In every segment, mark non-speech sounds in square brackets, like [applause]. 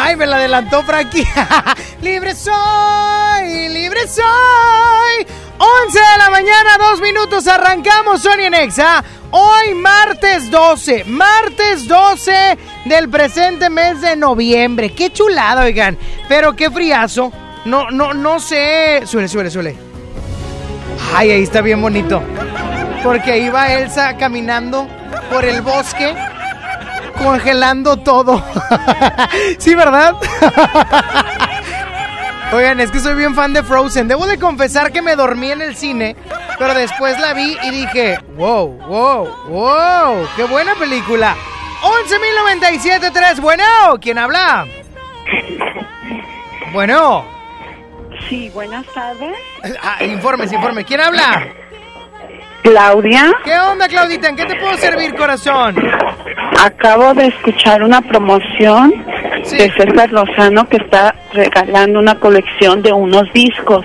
Ay, me la adelantó Frankie. [laughs] libre soy, libre soy. 11 de la mañana, dos minutos. Arrancamos Sony en Exa. Hoy martes 12, martes 12 del presente mes de noviembre. Qué chulado, oigan. Pero qué friazo. No, no, no sé. Suele, suele, suele. Ay, ahí está bien bonito. Porque ahí va Elsa caminando por el bosque, congelando todo. [laughs] sí, ¿verdad? [laughs] Oigan, es que soy bien fan de Frozen. Debo de confesar que me dormí en el cine, pero después la vi y dije, wow, wow, wow, qué buena película. 11.097.3, bueno, ¿quién habla? Bueno, Sí, buenas tardes. ah, informes, informe, ¿quién habla? Claudia, ¿Qué onda, Claudita? ¿En qué te puedo servir, corazón? acabo de escuchar una promoción Sí. de César Lozano que está regalando una colección de unos discos.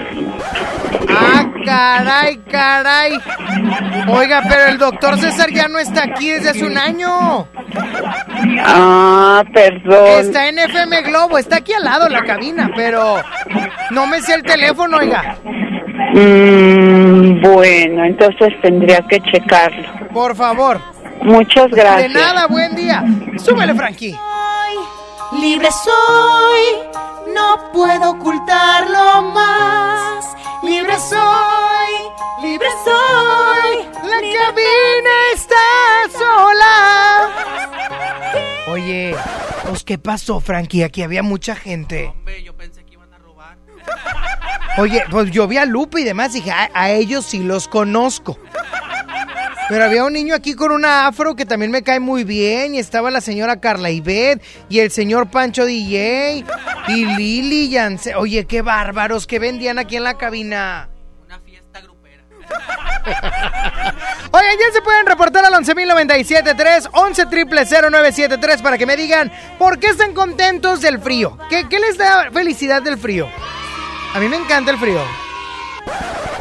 Ah, caray, caray. Oiga, pero el doctor César ya no está aquí desde hace un año. Ah, perdón. Está en FM Globo, está aquí al lado la cabina, pero no me sé el teléfono, oiga. Mm, bueno, entonces tendría que checarlo. Por favor. Muchas De gracias. nada, buen día. Súbele, Frankie. Libre soy, no puedo ocultarlo más. Libre soy, libre soy. La cabina está sola. [laughs] Oye, pues ¿qué pasó, Frankie? Aquí había mucha gente. Oye, pues yo vi a Lupe y demás, dije, a, a ellos sí los conozco. Pero había un niño aquí con una afro que también me cae muy bien. Y estaba la señora Carla Ivette y el señor Pancho DJ y Lili Yance. Oye, qué bárbaros que vendían aquí en la cabina. [laughs] Oigan, ya se pueden reportar al 11.097.3, 11 0973 para que me digan por qué están contentos del frío. ¿Qué, ¿Qué les da felicidad del frío? A mí me encanta el frío.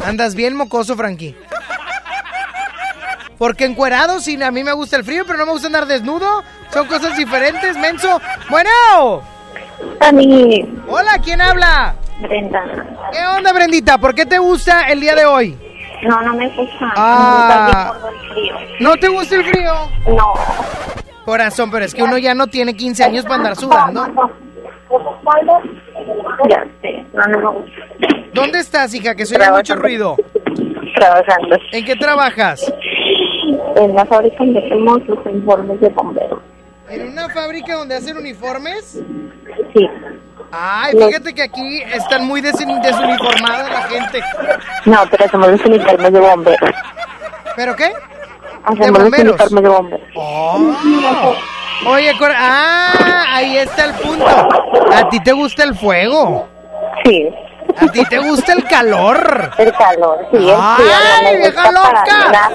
Andas bien mocoso, Frankie. Porque encuerado, sí, a mí me gusta el frío, pero no me gusta andar desnudo. Son cosas diferentes, menso. Bueno. Dani, Hola, ¿quién habla? Brenda. ¿Qué onda, Brendita? ¿Por qué te gusta el día de hoy? No, no me gusta. Ah. Me gusta el frío. ¿No te gusta el frío? No. Corazón, pero es que uno ya no tiene 15 años para andar sudando. Ya sé, no, no me gusta. ¿Dónde estás, hija? Que oye mucho ruido. Trabajando ¿En qué trabajas? en la fábrica donde hacemos los informes de bomberos. ¿En una fábrica donde hacen uniformes? Sí. Ay, fíjate que aquí están muy desin- desuniformada la gente. No, pero hacemos los uniformes de bomberos. ¿Pero qué? Hacemos los bomberos? uniformes de bomberos. Oh. Oye, cor- ah, ahí está el punto. ¿A ti te gusta el fuego? Sí. ¿A ti te gusta el calor? El calor, sí, el frío ¡Ay, no vieja loca!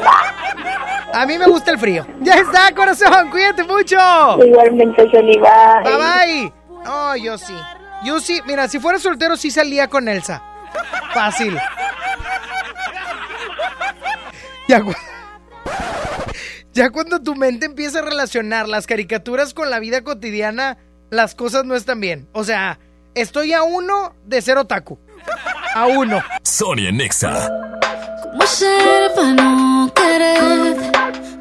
A mí me gusta el frío. Ya está, corazón, cuídate mucho. Igualmente, Soliva. Bye bye. No, yo sí. Yo sí, mira, si fuera soltero sí salía con Elsa. Fácil. Ya, ya cuando tu mente empieza a relacionar las caricaturas con la vida cotidiana, las cosas no están bien. O sea, estoy a uno de ser otaku. A uno. Sony en Nexa. ¿Cómo hacer para no querer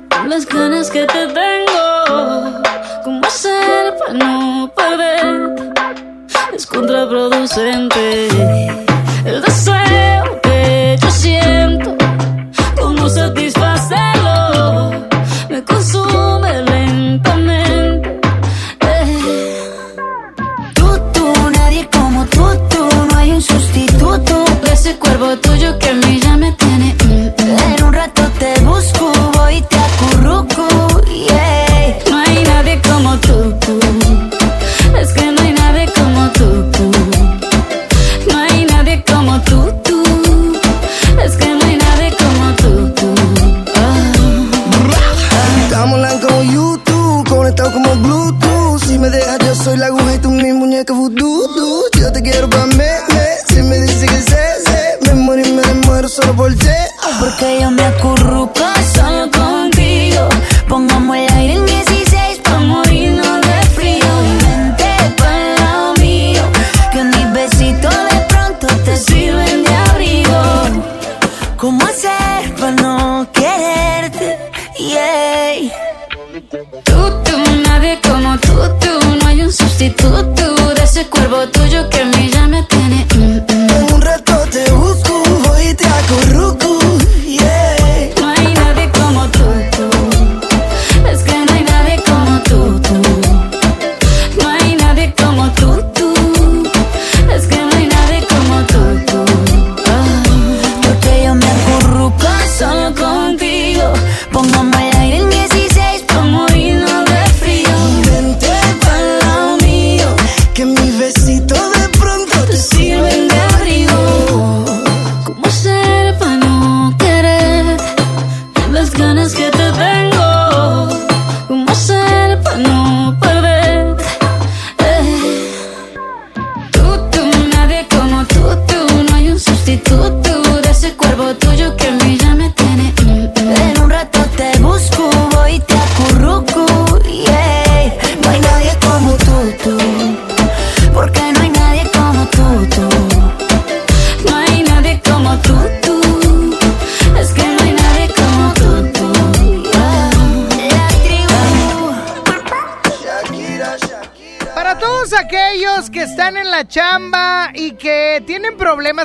con las ganas que te tengo? ¿Cómo hacer para no perder? Es contraproducente el deseo que yo siento. ¿Cómo satisfacerlo? Porque yo me acurruco solo contigo. Pongamos el aire en 16 pa' morirnos de frío. Y vente pa'l lado mío. Que mis besitos de pronto te sirven de abrigo. ¿Cómo hacer para no quererte? Yeah. Tú, tú, nadie como tú, tú. No hay un sustituto de ese cuerpo tuyo que a mí ya me tiene.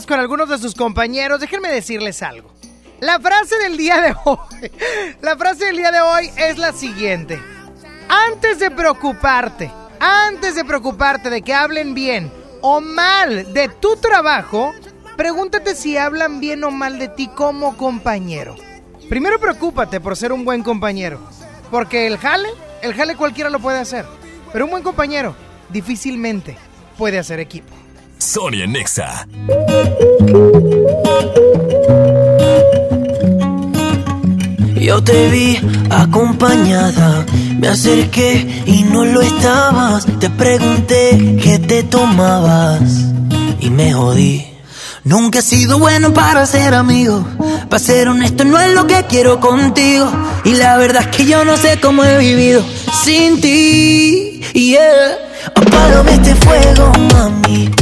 Con algunos de sus compañeros, déjenme decirles algo. La frase del día de [laughs] hoy, la frase del día de hoy es la siguiente. Antes de preocuparte, antes de preocuparte de que hablen bien o mal de tu trabajo, pregúntate si hablan bien o mal de ti como compañero. Primero preocúpate por ser un buen compañero, porque el jale, el jale cualquiera lo puede hacer, pero un buen compañero difícilmente puede hacer equipo. Sonia Nexa. Yo te vi acompañada, me acerqué y no lo estabas. Te pregunté qué te tomabas y me jodí. Nunca he sido bueno para ser amigo. Para ser honesto, no es lo que quiero contigo. Y la verdad es que yo no sé cómo he vivido sin ti. Yeah. Apágame este fuego, mami.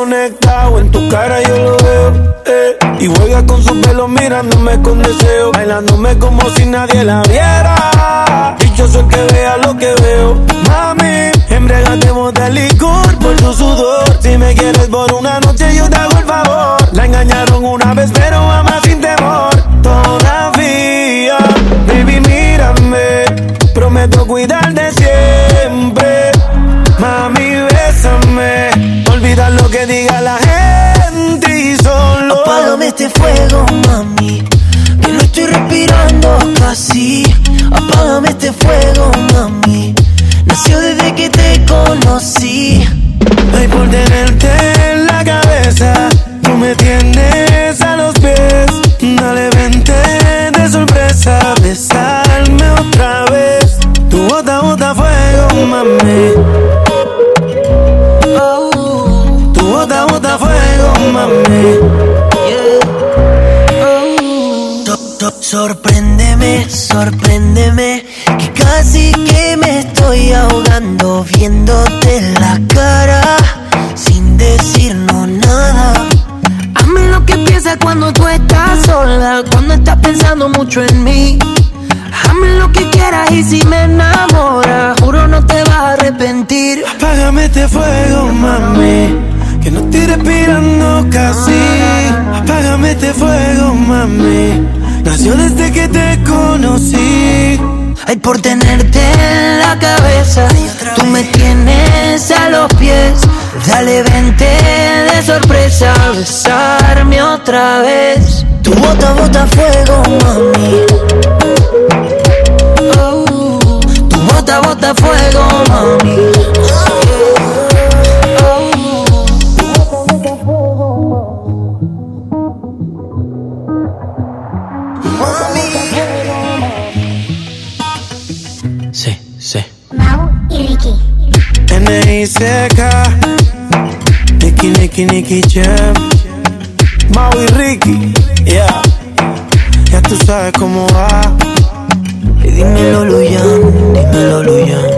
Estamos conectados, en tu cara yo lo veo. eh. Y juega con su pelo mirándome con deseo. Bailándome como si nadie la viera. Dichoso el que vea lo que veo. Mami, embriagatemos de licor por tu sudor. Si me quieres por una noche, yo te hago el favor. La engañaron una vez, pero ama sin temor. Todavía, baby, mírame. Prometo cuidarte siempre. Mami, bésame. Olvida lo que diga la gente y solo. Apágame este fuego, mami. Que no estoy respirando casi. Apágame este fuego, mami. Nació desde que te conocí. Ay, por tenerte en la cabeza, tú me tienes a los pies. Dale, vente de sorpresa, besarme otra vez. Tu bota, bota fuego, mami. Oh, Tu bota, bota fuego, mami. So- so- Sorpréndeme, sorpréndeme, que casi que me estoy ahogando viéndote la cara sin decirnos nada. Hazme lo que piensas cuando tú estás sola, cuando estás pensando mucho en mí. Hazme lo que quieras y si me enamoras, juro no te vas a arrepentir. Apágame este fuego, mami. Que no estoy respirando casi. Apágame este fuego, mami. Nació desde que te conocí. Ay, por tenerte en la cabeza, tú me tienes a los pies. Dale, vente de sorpresa, a besarme otra vez. Tu bota, bota fuego, mami. Oh, tu bota, bota fuego, mami. Sí, sí. Mau y Ricky. N.I.C.K. Nicky, Nicky, Jam. Mau y Ricky. Yeah. Ya tú sabes cómo va. Y dímelo, Luyan, dímelo, Luyan.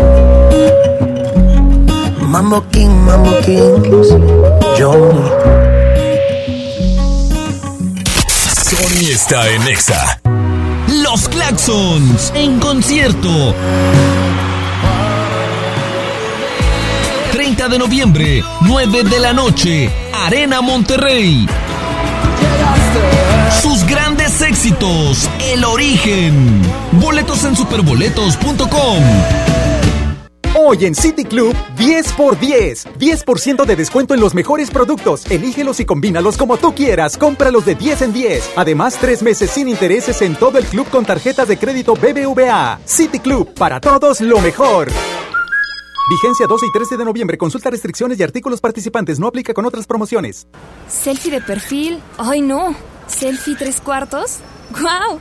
Mambo King, Mambo King. Johnny. Sony está en Exa. Los Claxons en concierto. De noviembre, 9 de la noche, Arena Monterrey. Sus grandes éxitos, El Origen. Boletos en superboletos.com. Hoy en City Club, 10 por 10. 10% de descuento en los mejores productos. Elígelos y combínalos como tú quieras. Cómpralos de 10 en 10. Además, tres meses sin intereses en todo el club con tarjetas de crédito BBVA. City Club, para todos lo mejor. Vigencia 12 y 13 de noviembre. Consulta restricciones y artículos participantes. No aplica con otras promociones. Selfie de perfil. Ay, no. Selfie tres cuartos. ¡Guau!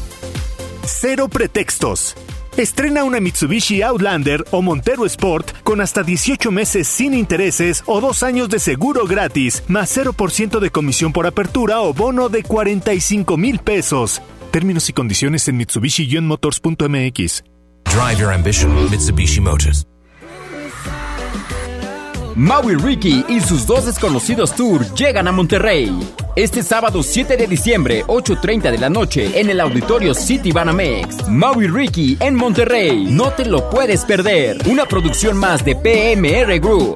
Cero pretextos. Estrena una Mitsubishi Outlander o Montero Sport con hasta 18 meses sin intereses o dos años de seguro gratis, más 0% de comisión por apertura o bono de 45 mil pesos. Términos y condiciones en Mitsubishi-motors.mx. Drive your ambition, Mitsubishi Motors. Maui Ricky y sus dos desconocidos tour llegan a Monterrey. Este sábado 7 de diciembre, 8.30 de la noche, en el auditorio City Banamex. Maui Ricky en Monterrey. No te lo puedes perder. Una producción más de PMR Group.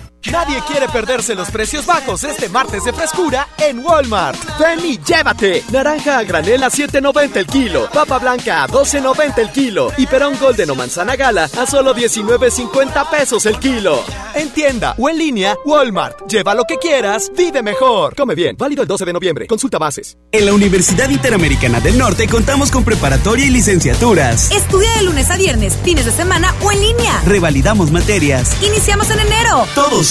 Nadie quiere perderse los precios bajos este martes de frescura en Walmart. Ven y llévate. Naranja a granel a 7.90 el kilo. Papa blanca a 12.90 el kilo. Y perón golden o manzana gala a solo 19.50 pesos el kilo. En tienda o en línea, Walmart. Lleva lo que quieras, vive mejor. Come bien. Válido el 12 de noviembre. Consulta bases. En la Universidad Interamericana del Norte contamos con preparatoria y licenciaturas. Estudia de lunes a viernes, fines de semana o en línea. Revalidamos materias. Iniciamos en enero. Todos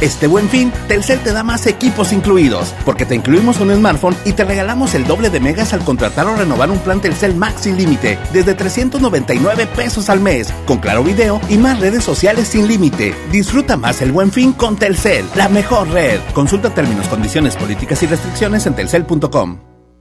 Este buen fin, Telcel te da más equipos incluidos, porque te incluimos un smartphone y te regalamos el doble de megas al contratar o renovar un plan Telcel Max sin límite, desde 399 pesos al mes, con claro video y más redes sociales sin límite. Disfruta más el buen fin con Telcel, la mejor red. Consulta términos, condiciones, políticas y restricciones en telcel.com.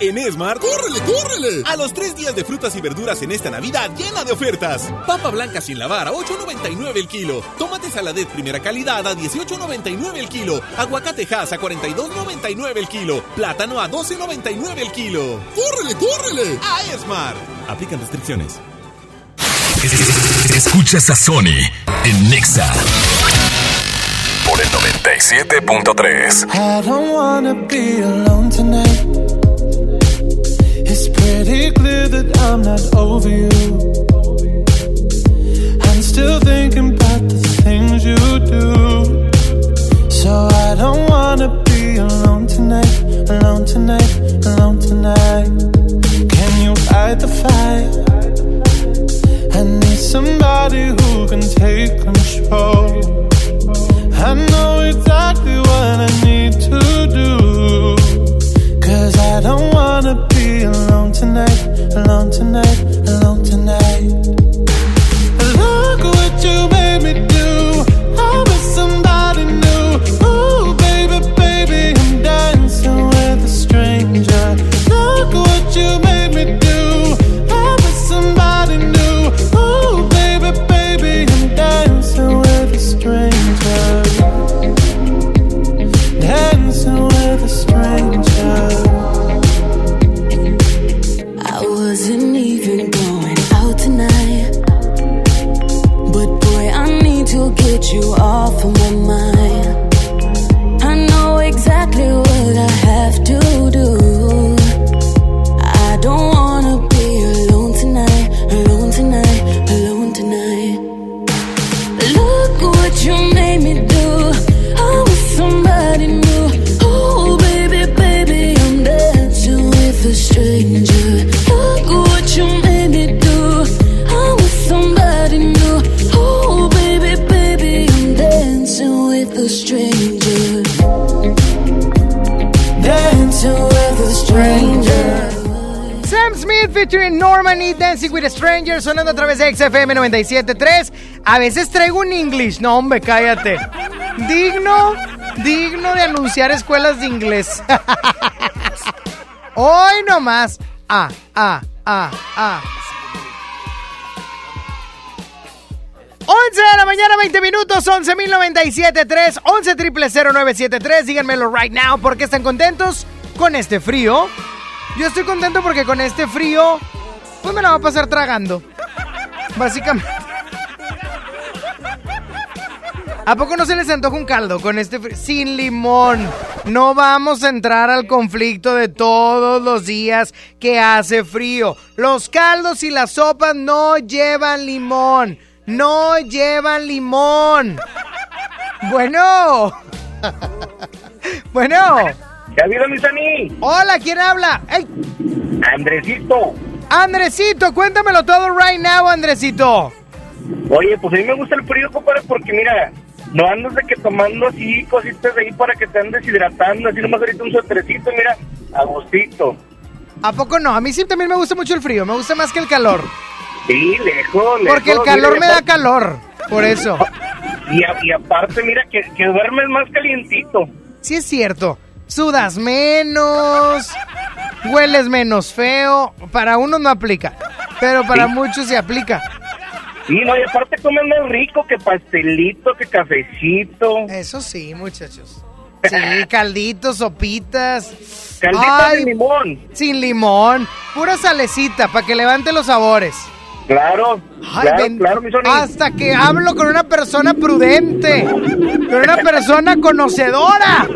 En Esmar, ¡córrele, córrele! A los tres días de frutas y verduras en esta Navidad llena de ofertas. Papa blanca sin lavar a 8.99 el kilo. Tomate saladet primera calidad a 18.99 el kilo. Aguacate Hass a 42.99 el kilo. Plátano a 12.99 el kilo. ¡Córrele, córrele! A Esmar. Aplican restricciones. Escuchas a Sony en Nexa por el 97.3. I don't wanna be alone tonight. It's pretty clear that I'm not over you. I'm still thinking about the things you do. So I don't wanna be alone tonight, alone tonight, alone tonight. Can you fight the fire? I need somebody who can take control. I know exactly what I need to do. I don't wanna be alone tonight, alone tonight, alone tonight. Look what you made me do. I'm with somebody new. Ooh, baby, baby, I'm dancing with a stranger. Featuring Norman y Dancing with a Stranger sonando a través de XFM 97.3. A veces traigo un English. No, hombre, cállate. Digno, digno de anunciar escuelas de inglés. [laughs] Hoy nomás. Ah, ah, ah, ah. 11 de la mañana, 20 minutos, 11.097.3, 11 triple 0973. Díganmelo right now, ¿por qué están contentos con este frío? Yo estoy contento porque con este frío, pues me la va a pasar tragando. Básicamente. ¿A poco no se les antoja un caldo con este frío? Sin limón. No vamos a entrar al conflicto de todos los días que hace frío. Los caldos y las sopas no llevan limón. No llevan limón. Bueno. [laughs] bueno. ¿Qué ha habido, mi Sani? Hola, ¿quién habla? ¡Ey! Andresito. Andresito, cuéntamelo todo right now, Andresito. Oye, pues a mí me gusta el frío, compadre, porque mira, no andas de que tomando así cositas ahí para que te andes deshidratando, así nomás ahorita un suétercito, mira, a gustito. ¿A poco no? A mí sí también me gusta mucho el frío, me gusta más que el calor. Sí, lejos, lejos. Porque el calor mira, me da calor, por eso. [laughs] Y, a- y aparte, mira, que, que duermes más calientito. Sí es cierto. Sudas menos, hueles menos feo. Para unos no aplica, pero para muchos se aplica. Sí, no, y aparte comes más rico que pastelito, que cafecito. Eso sí, muchachos. Sí, [laughs] calditos, sopitas. Caldita de limón. Sin limón. Pura salecita para que levante los sabores. Claro, Ay, claro, ven- claro, mi Sony. Hasta que hablo con una persona prudente. Con una persona conocedora.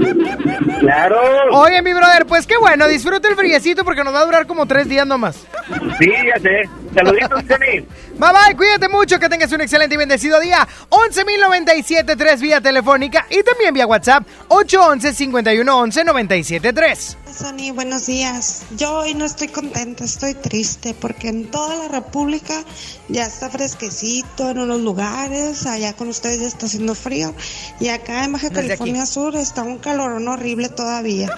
Claro. Oye, mi brother, pues qué bueno. Disfruta el friecito porque nos va a durar como tres días nomás. Sí, ya sé. Saluditos, Johnny. Bye bye, cuídate mucho, que tengas un excelente y bendecido día. 11.097.3 vía telefónica y también vía WhatsApp 811-511-973. Sony, buenos días. Yo hoy no estoy contenta, estoy triste porque en toda la República ya está fresquecito en unos lugares, allá con ustedes ya está haciendo frío y acá en Baja California Sur está un calorón horrible todavía.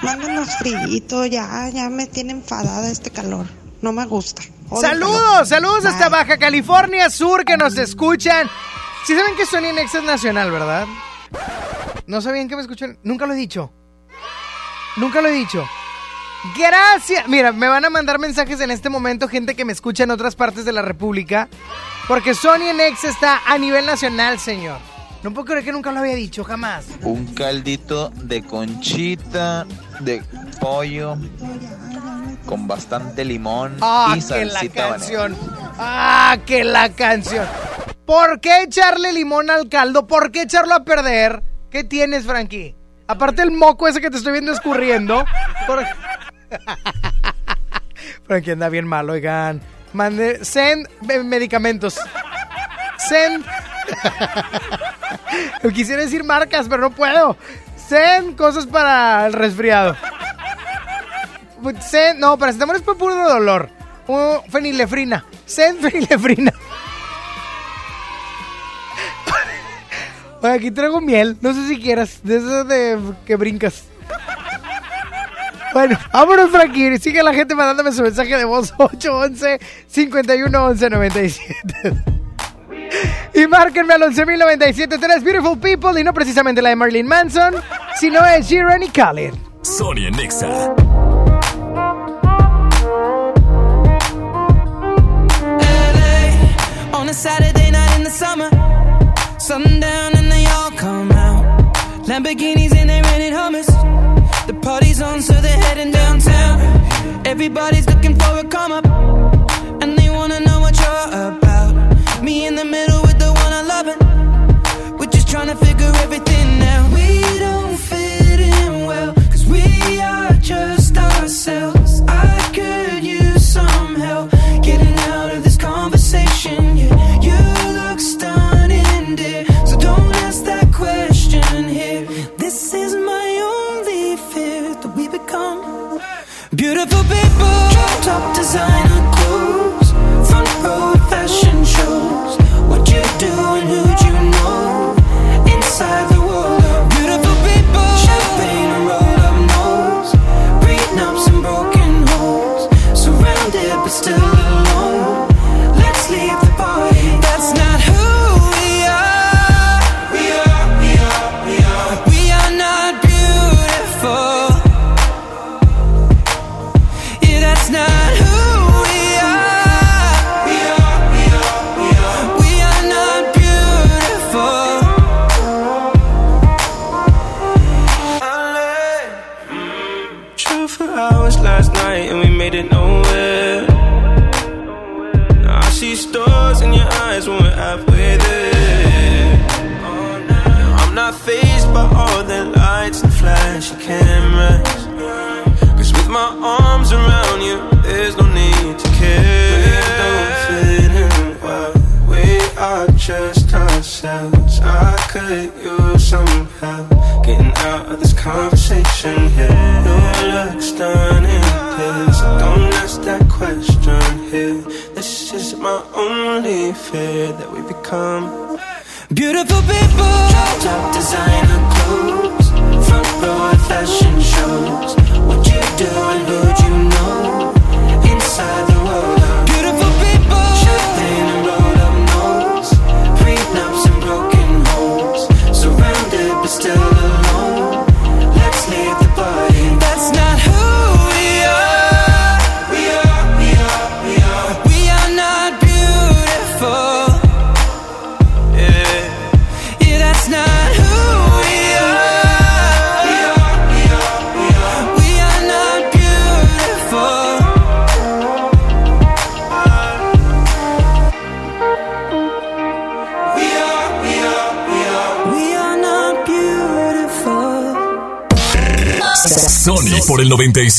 Mándanos frío, ya, ya me tiene enfadada este calor. No me gusta. Odio Saludos, calor. saludos hasta. Baja California Sur que nos escuchan. Si saben que Sony Next es nacional, ¿verdad? No sabían que me escuchan. Nunca lo he dicho. Nunca lo he dicho. Gracias. Mira, me van a mandar mensajes en este momento gente que me escucha en otras partes de la República. Porque Sony Next está a nivel nacional, señor. No puedo creer que nunca lo había dicho, jamás. Un caldito de conchita, de pollo, con bastante limón Ah, y que la canción. Ah, que la canción. ¿Por qué echarle limón al caldo? ¿Por qué echarlo a perder? ¿Qué tienes, Frankie? Aparte el moco ese que te estoy viendo escurriendo. Por- [laughs] Frankie anda bien mal, oigan. Mande, send medicamentos. Send. [laughs] Quisiera decir marcas, pero no puedo. Send cosas para el resfriado. Send, no, paracetamol es para puro dolor. Uh, fenilefrina. Send fenilefrina. [laughs] Aquí traigo miel. No sé si quieras. De eso de que brincas. Bueno, vámonos, Frankie. Sigue la gente mandándome su mensaje de voz 811-511-97. Y márquenme al 11.097.3 Beautiful People y no precisamente la de Marilyn Manson, sino es Sheeran y Khaled. Sony en Nexa. On a Saturday night in the summer, sundown and they all come out. Lamborghinis and they rented Hummers. The party's on, so they're heading downtown. Everybody's looking for a come up, and they wanna know what you're about. Me in the middle with the one I love, we're just trying to figure everything out. We don't fit in well, cause we are just ourselves.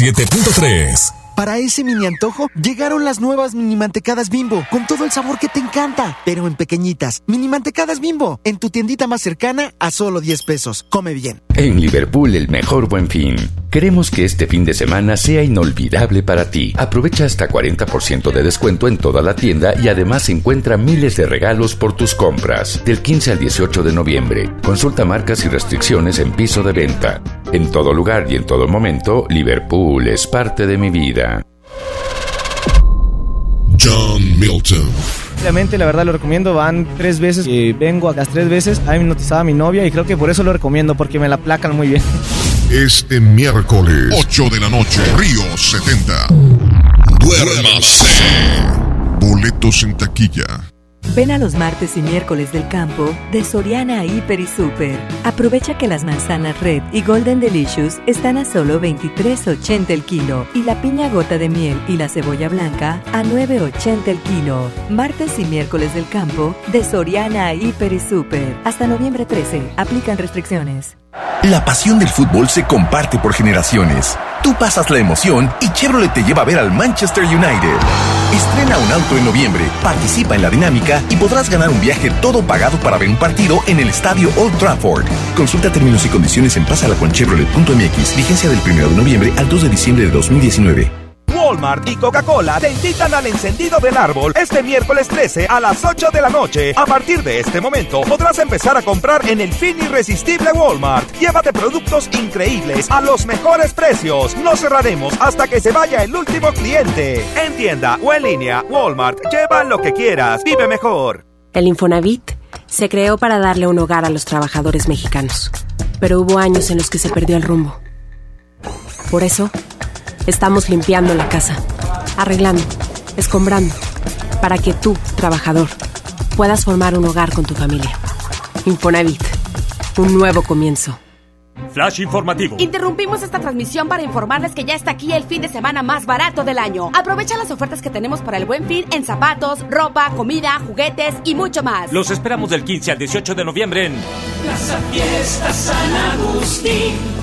97.3. Para ese mini antojo, llegaron las nuevas mini mantecadas bimbo, con todo el sabor que te encanta, pero en pequeñitas. Mini mantecadas bimbo, en tu tiendita más cercana a solo 10 pesos. Come bien. En Liverpool, el mejor buen fin. Queremos que este fin de semana sea inolvidable para ti. Aprovecha hasta 40% de descuento en toda la tienda y además encuentra miles de regalos por tus compras. Del 15 al 18 de noviembre. Consulta marcas y restricciones en piso de venta. En todo lugar y en todo momento, Liverpool es parte de mi vida. John Milton. Obviamente, la verdad lo recomiendo. Van tres veces que vengo a las tres veces. A mí me notizaba mi novia y creo que por eso lo recomiendo, porque me la placan muy bien. Este miércoles, 8 de la noche, Río 70. Duérmase. Boletos en taquilla. Ven a los martes y miércoles del campo de Soriana Hiper y Super. Aprovecha que las manzanas Red y Golden Delicious están a solo 23.80 el kilo y la piña gota de miel y la cebolla blanca a 9.80 el kilo. Martes y miércoles del campo de Soriana Hiper y Super. Hasta noviembre 13. Aplican restricciones. La pasión del fútbol se comparte por generaciones. Tú pasas la emoción y Chevrolet te lleva a ver al Manchester United. Estrena un auto en noviembre, participa en la dinámica y podrás ganar un viaje todo pagado para ver un partido en el estadio Old Trafford. Consulta términos y condiciones en pasalaconchevrolet.mx. Vigencia del 1 de noviembre al 2 de diciembre de 2019. Walmart y Coca-Cola te invitan al encendido del árbol este miércoles 13 a las 8 de la noche. A partir de este momento podrás empezar a comprar en el fin irresistible Walmart. Llévate productos increíbles a los mejores precios. No cerraremos hasta que se vaya el último cliente. En tienda o en línea, Walmart, lleva lo que quieras. Vive mejor. El Infonavit se creó para darle un hogar a los trabajadores mexicanos. Pero hubo años en los que se perdió el rumbo. Por eso, Estamos limpiando la casa, arreglando, escombrando, para que tú, trabajador, puedas formar un hogar con tu familia. Infonavit, un nuevo comienzo. Flash informativo. Interrumpimos esta transmisión para informarles que ya está aquí el fin de semana más barato del año. Aprovecha las ofertas que tenemos para el buen fin en zapatos, ropa, comida, juguetes y mucho más. Los esperamos del 15 al 18 de noviembre en Plaza Fiesta San Agustín.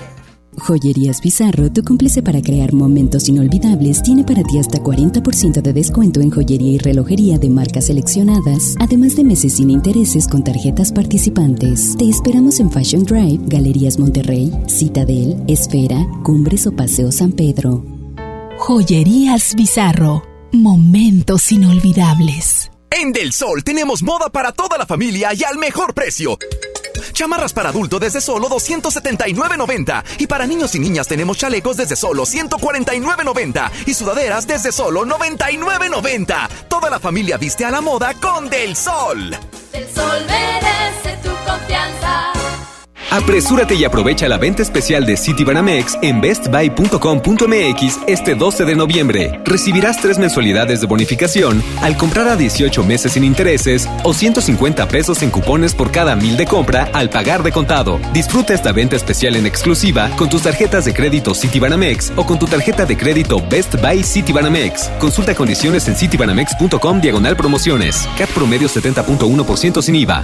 Joyerías Bizarro, tu cómplice para crear momentos inolvidables, tiene para ti hasta 40% de descuento en joyería y relojería de marcas seleccionadas, además de meses sin intereses con tarjetas participantes. Te esperamos en Fashion Drive, Galerías Monterrey, Citadel, Esfera, Cumbres o Paseo San Pedro. Joyerías Bizarro, momentos inolvidables. En Del Sol tenemos moda para toda la familia y al mejor precio. Chamarras para adulto desde solo 279.90. Y para niños y niñas tenemos chalecos desde solo 149.90. Y sudaderas desde solo 99.90. Toda la familia viste a la moda con Del Sol. Del Sol merece tu confianza. Apresúrate y aprovecha la venta especial de Citibanamex en bestbuy.com.mx este 12 de noviembre. Recibirás tres mensualidades de bonificación al comprar a 18 meses sin intereses o 150 pesos en cupones por cada mil de compra al pagar de contado. Disfruta esta venta especial en exclusiva con tus tarjetas de crédito Citibanamex o con tu tarjeta de crédito Best Buy Citibanamex. Consulta condiciones en citibanamex.com diagonal promociones. CAT promedio 70.1% sin IVA.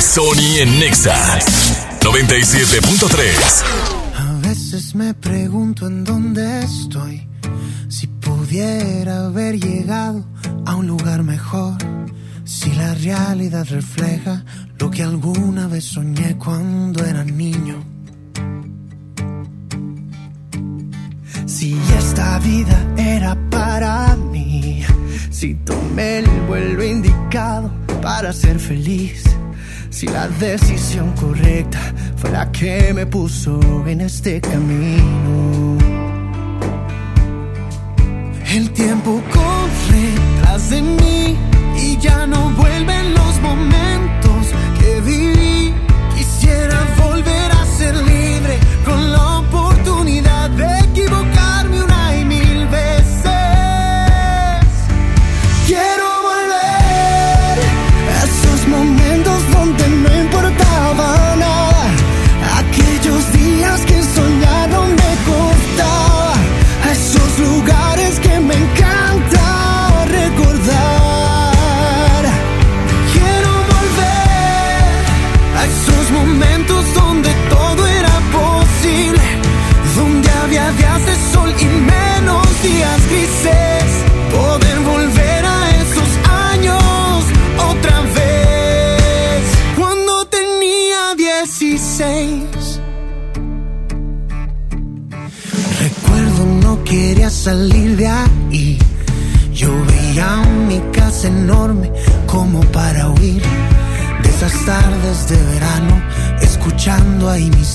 Sony en Nexa 97.3. A veces me pregunto en dónde estoy. Si pudiera haber llegado a un lugar mejor. Si la realidad refleja lo que alguna vez soñé cuando era niño. Si esta vida era para mí. Si tomé el vuelo indicado para ser feliz. Si la decisión correcta fue la que me puso en este camino. El tiempo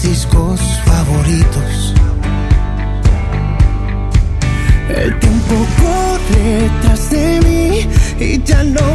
discos favoritos. El tiempo corre tras de mí y ya no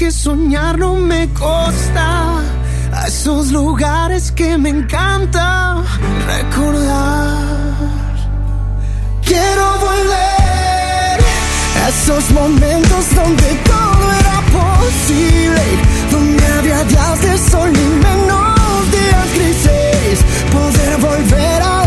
que soñar no me costaba. A esos lugares que me encanta recordar. Quiero volver a esos momentos donde todo era posible. Donde había días de sol y menos días grises. Poder volver a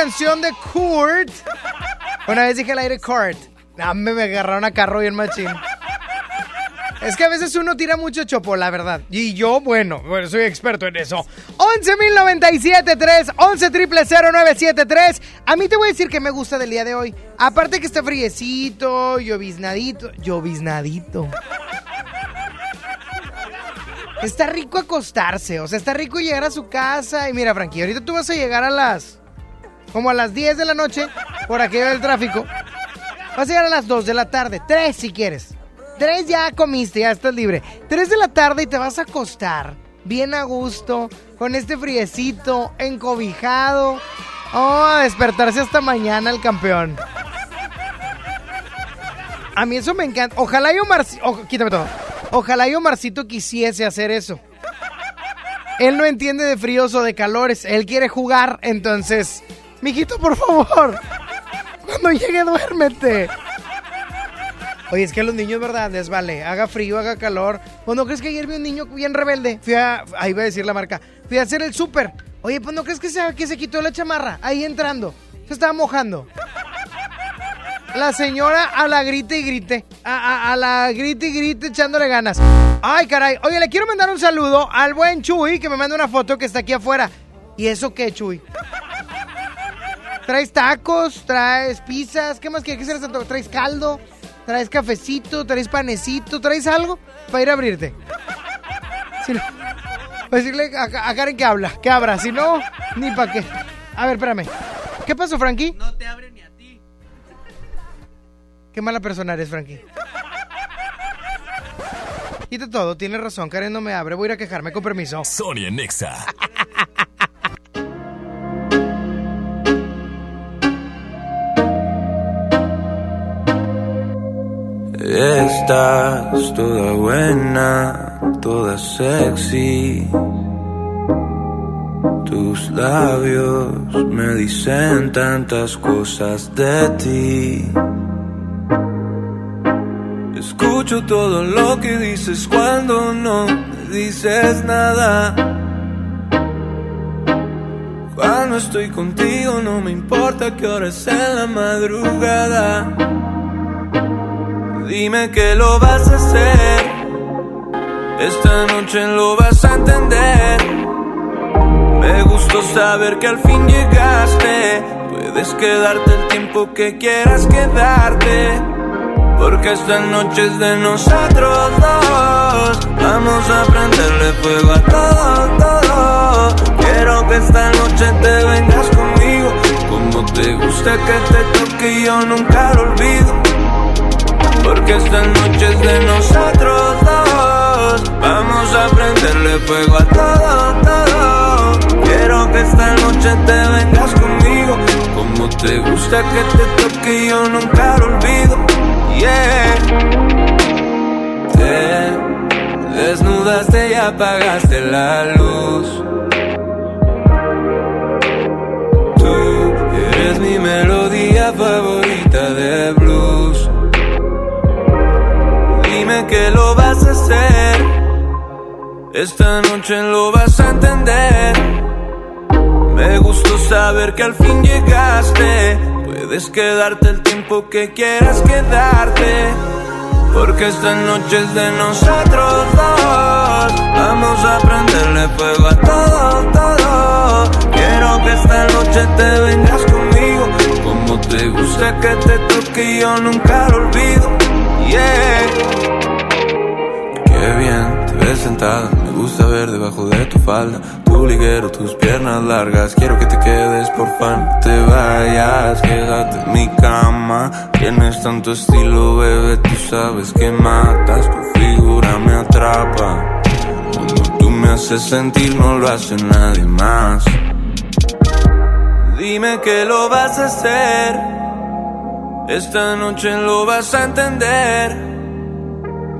canción de Kurt. Una vez dije al aire Kurt. Dame, me agarraron a carro bien machín. Es que a veces uno tira mucho chopo, la verdad. Y yo, bueno, bueno soy experto en eso. 11.097.3, 11.000.973. A mí te voy a decir que me gusta del día de hoy. Aparte que está friecito, lloviznadito. Lloviznadito. Está rico acostarse, o sea, está rico llegar a su casa. Y mira, Frankie, ahorita tú vas a llegar a las. Como a las 10 de la noche, por aquello del tráfico. Vas a llegar a las 2 de la tarde, 3 si quieres. 3 ya comiste, ya estás libre. 3 de la tarde y te vas a acostar, bien a gusto, con este friecito, encobijado. Oh, a despertarse hasta mañana el campeón. A mí eso me encanta. Ojalá yo Omarcito. quítame todo. Ojalá yo Omarcito quisiese hacer eso. Él no entiende de fríos o de calores. Él quiere jugar. Entonces, mijito, por favor. Cuando llegue, duérmete. Oye, es que a los niños, ¿verdad? Les vale. Haga frío, haga calor. ¿O no crees que ayer vi un niño bien rebelde? Fui a. Ahí voy a decir la marca. Fui a hacer el súper. Oye, pues no crees que se, que se quitó la chamarra ahí entrando. Se estaba mojando. la señora a la grite y grite. A, a, la grite y grite echándole ganas. Ay, caray. Oye, le quiero mandar un saludo al buen Chuy que me manda una foto que está aquí afuera. ¿Y eso qué, Chuy? ¿Traes tacos? ¿Traes pizzas? ¿Qué más quieres hacer? ¿Traes caldo? ¿Traes cafecito? ¿Traes panecito? ¿Traes algo para ir a abrirte? Si no, decirle a, a, Karen que habla, que abra. Si no, ni para qué. A ver, espérame. ¿Qué pasó, Frankie? No te abre ni a ti. Qué mala persona eres, Frankie. Quita todo, tienes razón. Karen no me abre. Voy a ir a quejarme con permiso. Sonia Nexa. [laughs] Estás toda buena, toda sexy. Tus labios me dicen tantas cosas de ti. Escucho todo lo que dices cuando no me dices nada. Cuando estoy contigo no me importa que hora es en la madrugada. Dime que lo vas a hacer. Esta noche lo vas a entender. Me gustó saber que al fin llegaste. Puedes quedarte el tiempo que quieras quedarte. Porque esta noche es de nosotros dos. Vamos a prenderle fuego a todo, todo. Quiero que esta noche te vengas conmigo. Como te gusta que te toque, yo nunca lo olvido. Porque esta noche es de nosotros dos. Vamos a prenderle fuego a todo, todo. Quiero que esta noche te vengas conmigo. Como te gusta que te toque, yo nunca lo olvido. Yeah. Te desnudaste y apagaste la luz. Tú eres mi melodía favorita de que lo vas a hacer. Esta noche lo vas a entender. Me gustó saber que al fin llegaste. Puedes quedarte el tiempo que quieras quedarte. Porque esta noche es de nosotros dos. Vamos a prenderle fuego a todo, todo. Quiero que esta noche te vengas conmigo. Como te gusta que te toque, yo nunca lo olvido. Yeah. Qué bien te ves sentada, me gusta ver debajo de tu falda Tu liguero, tus piernas largas, quiero que te quedes por fan No te vayas, quédate en mi cama Tienes tanto estilo, bebé, tú sabes que matas. Tu figura me atrapa. Cuando tú me haces sentir no lo hace nadie más. Dime que lo vas a hacer. Esta noche lo vas a entender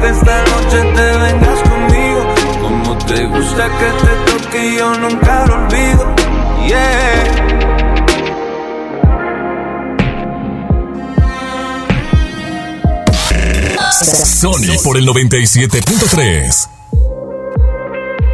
Que esta noche te vengas conmigo. Como te gusta que te toque, yo nunca lo olvido. Yeah. Sony por el 97.3.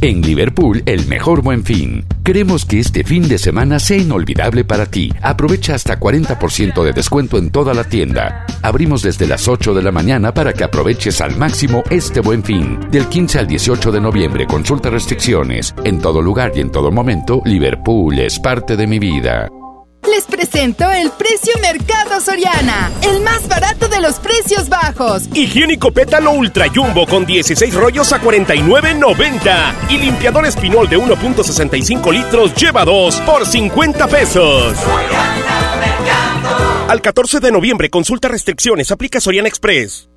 En Liverpool, el mejor buen fin. Queremos que este fin de semana sea inolvidable para ti. Aprovecha hasta 40% de descuento en toda la tienda. Abrimos desde las 8 de la mañana para que aproveches al máximo este buen fin. Del 15 al 18 de noviembre, consulta restricciones. En todo lugar y en todo momento, Liverpool es parte de mi vida. Les presento el precio Mercado Soriana, el más barato de los precios bajos. Higiénico Pétalo Ultra Jumbo con 16 rollos a 49.90. Y limpiador espinol de 1.65 litros lleva 2 por 50 pesos. Al 14 de noviembre, consulta restricciones, aplica Soriana Express.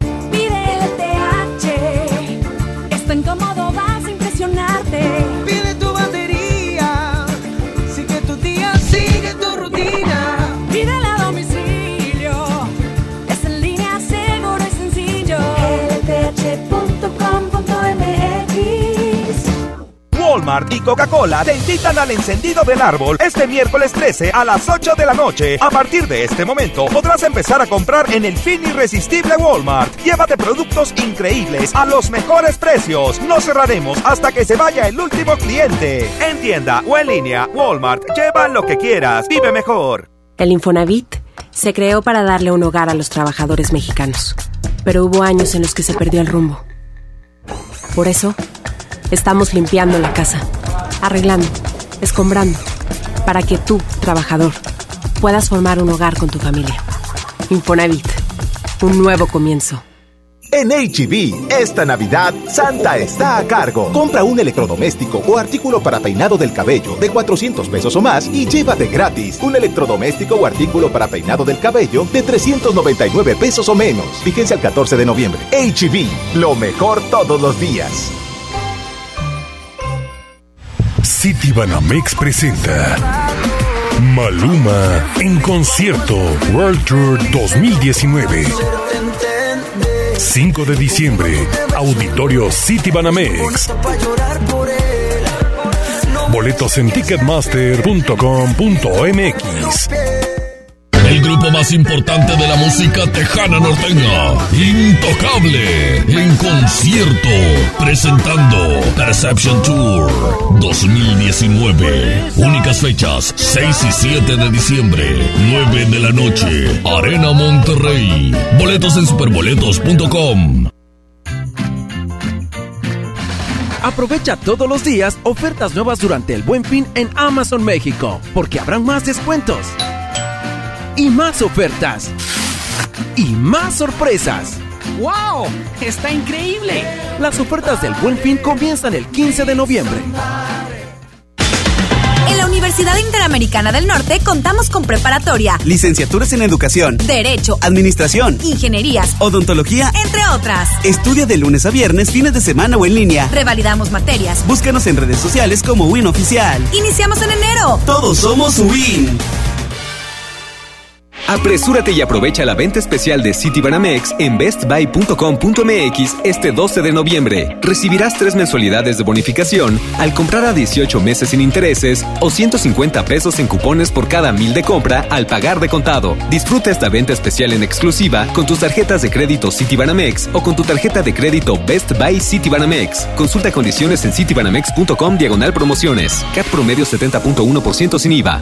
Walmart y Coca-Cola te invitan al encendido del árbol este miércoles 13 a las 8 de la noche. A partir de este momento podrás empezar a comprar en el fin irresistible Walmart. Llévate productos increíbles a los mejores precios. No cerraremos hasta que se vaya el último cliente. En tienda o en línea, Walmart, lleva lo que quieras. Vive mejor. El Infonavit se creó para darle un hogar a los trabajadores mexicanos. Pero hubo años en los que se perdió el rumbo. Por eso, Estamos limpiando la casa, arreglando, escombrando, para que tú, trabajador, puedas formar un hogar con tu familia. Infonavit, un nuevo comienzo. En HB, e esta Navidad, Santa está a cargo. Compra un electrodoméstico o artículo para peinado del cabello de 400 pesos o más y llévate gratis un electrodoméstico o artículo para peinado del cabello de 399 pesos o menos. Fíjense al 14 de noviembre. HB, e lo mejor todos los días. City Banamex presenta Maluma en concierto World Tour 2019. 5 de diciembre, Auditorio City Banamex. Boletos en ticketmaster.com.mx. El grupo más importante de la música tejana norteña, Intocable, en concierto, presentando Perception Tour 2019. Únicas fechas, 6 y 7 de diciembre, 9 de la noche, Arena Monterrey. Boletos en superboletos.com. Aprovecha todos los días ofertas nuevas durante el Buen Fin en Amazon México, porque habrán más descuentos y más ofertas y más sorpresas. ¡Wow! ¡Está increíble! Las ofertas del Buen Fin comienzan el 15 de noviembre. En la Universidad Interamericana del Norte contamos con preparatoria, licenciaturas en educación, derecho, administración, ingenierías, odontología, entre otras. Estudia de lunes a viernes, fines de semana o en línea. Revalidamos materias. Búscanos en redes sociales como Win Oficial. Iniciamos en enero. Todos somos Win. Apresúrate y aprovecha la venta especial de Citibanamex en bestbuy.com.mx este 12 de noviembre. Recibirás tres mensualidades de bonificación al comprar a 18 meses sin intereses o 150 pesos en cupones por cada mil de compra al pagar de contado. Disfruta esta venta especial en exclusiva con tus tarjetas de crédito Citibanamex o con tu tarjeta de crédito Best Buy Citibanamex. Consulta condiciones en citibanamex.com diagonal promociones. CAT promedio 70.1% sin IVA.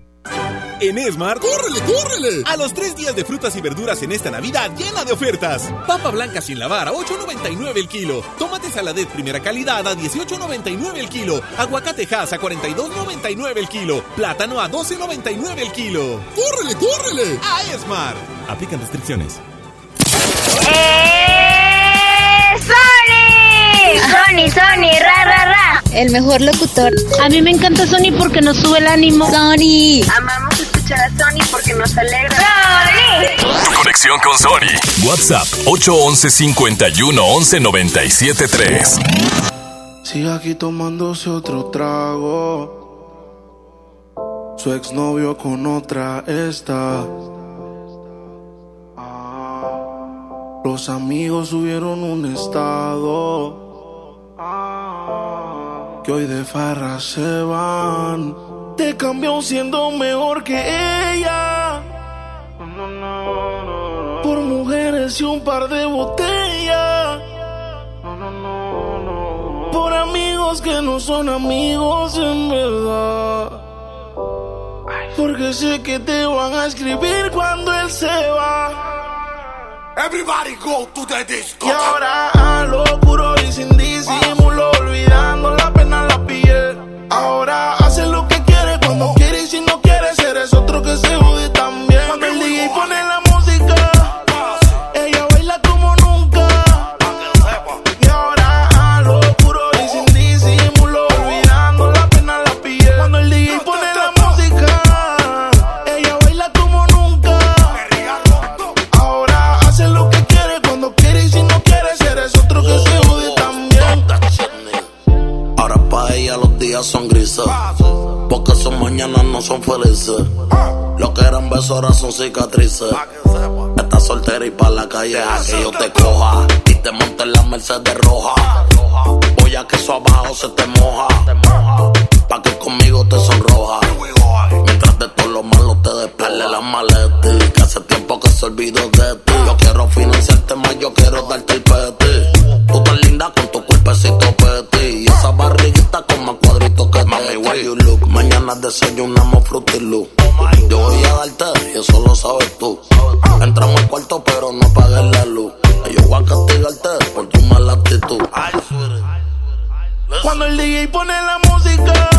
en Esmar, ¡córrele, córrele! A los tres días de frutas y verduras en esta Navidad llena de ofertas. Papa blanca sin lavar a 8.99 el kilo. Tomate saladet primera calidad a 18.99 el kilo. Aguacate Hass a 42.99 el kilo. Plátano a 12.99 el kilo. ¡Córrele, córrele! A Esmar. Aplican restricciones. ¡Eh! ¡Sony! Sony, ra, ra, ra. El mejor locutor. A mí me encanta Sony porque nos sube el ánimo. Sony. Amamos escuchar a Sony porque nos alegra. ¡Sony! Conexión con Sony. WhatsApp 811 51 11 97 3. Sigue aquí tomándose otro trago. Su exnovio con otra está. Los amigos subieron un estado. Que hoy de farra se van. Te cambió siendo mejor que ella. Por mujeres y un par de botellas. Por amigos que no son amigos en verdad. Porque sé que te van a escribir cuando él se va. Everybody go to the disco. Y ahora a lo puro y sin disimulo, son cicatrices. Estás soltera y pa' la calle a que yo te coja. Y te monte en la Mercedes roja. Voy a que eso abajo se te moja. Pa' que conmigo te sonroja. Mientras de todo lo malo te despele la maleta. Que hace tiempo que se olvidó de ti. Yo quiero financiarte más, yo quiero darte el peti. Tú tan linda con tu cuerpecito peti. Y esa barriguita con más cuadritos que Mami, where you look. Mañana desayunamos frutilú. Yo voy a darte y eso lo sabes tú. Entramos al cuarto pero no apagues la luz. Yo voy a castigarte por tu mala actitud. Cuando el DJ pone la música,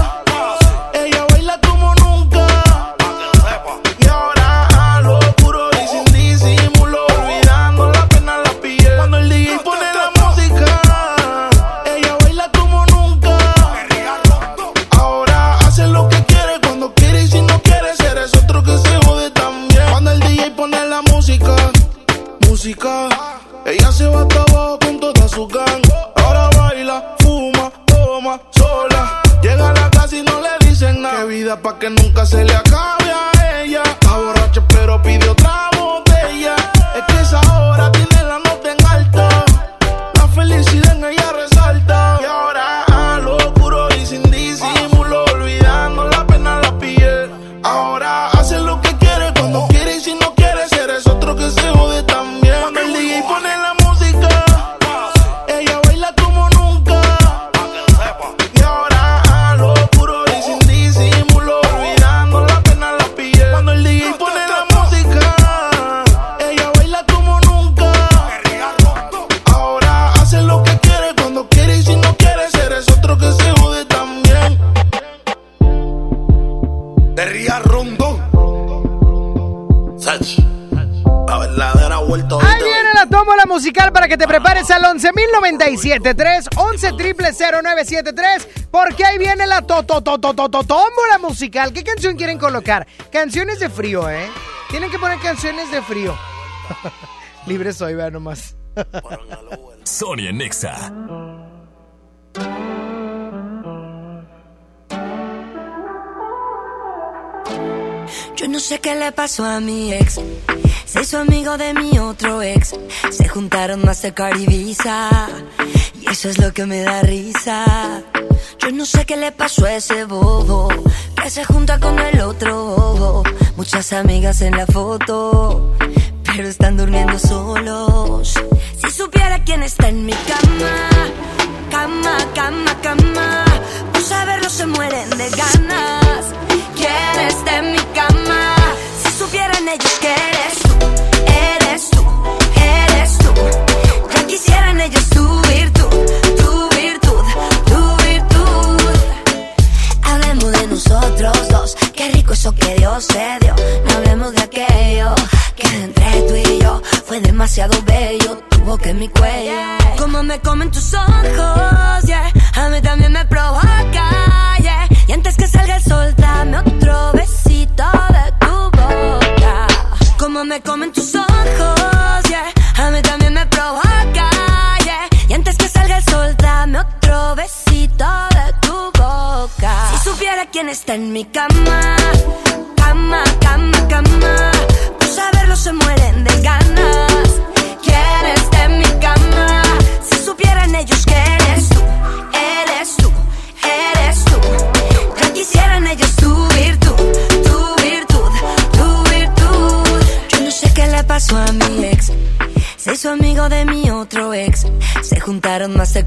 11.097.3, 11.000.973, porque ahí viene la to to to to to to tómbola musical. ¿Qué canción quieren colocar? Canciones de frío, ¿eh? Tienen que poner canciones de frío. [laughs] Libre soy, vean nomás. [laughs] Sonia Nexa. Yo no sé qué le pasó a mi ex. Se hizo amigo de mi otro ex. Se juntaron a hacer Ibiza. Eso es lo que me da risa. Yo no sé qué le pasó a ese bobo. Que se junta con el otro bobo. Muchas amigas en la foto. Pero están durmiendo solos. Si supiera quién está en mi cama. Cama, cama, cama. Por saberlo se mueren de ganas. ¿Quién está en mi cama? Si supieran ellos que eres tú, eres tú, eres tú. Ya quisieran ellos qué rico eso que Dios te dio. No hablemos de aquello que entre tú y yo fue demasiado bello. Tu boca en mi cuello, como me comen tus ojos, yeah. A mí también me provoca,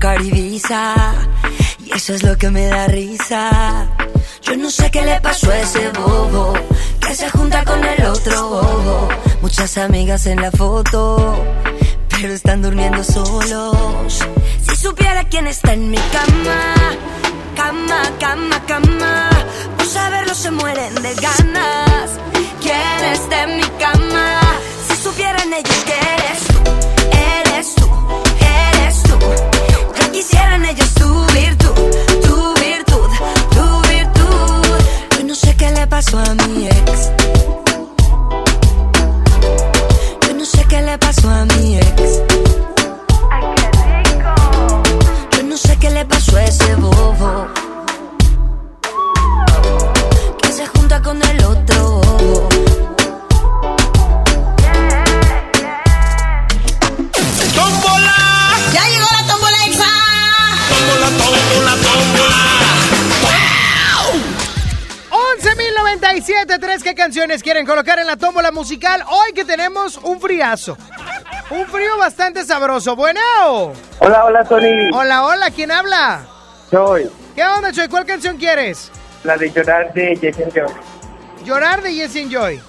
y eso es lo que me da risa. Yo no sé qué le pasó a ese bobo. Que se junta con el otro bobo. Muchas amigas en la foto. Pero están durmiendo solos. Si supiera quién está en mi cama. Cama, cama, cama. Por saberlo se mueren de ganas. ¿Quién está en mi cama? Si supieran ellos que eres quisieran ellos tu virtud, tu virtud, tu virtud. Yo no sé qué le pasó a mi ex. Yo no sé qué le pasó a mi ex. Yo no sé qué le pasó a ese bobo. Que se junta con el otro bobo. 11.097, tres ¿Qué canciones quieren colocar en la tómbola musical? Hoy que tenemos un friazo. Un frío bastante sabroso. Bueno. Hola, hola, Tony. Hola, hola. ¿Quién habla? Soy ¿Qué onda, Choy? ¿Cuál canción quieres? la de llorar de Jason Jones. Llorar de Yes Enjoy.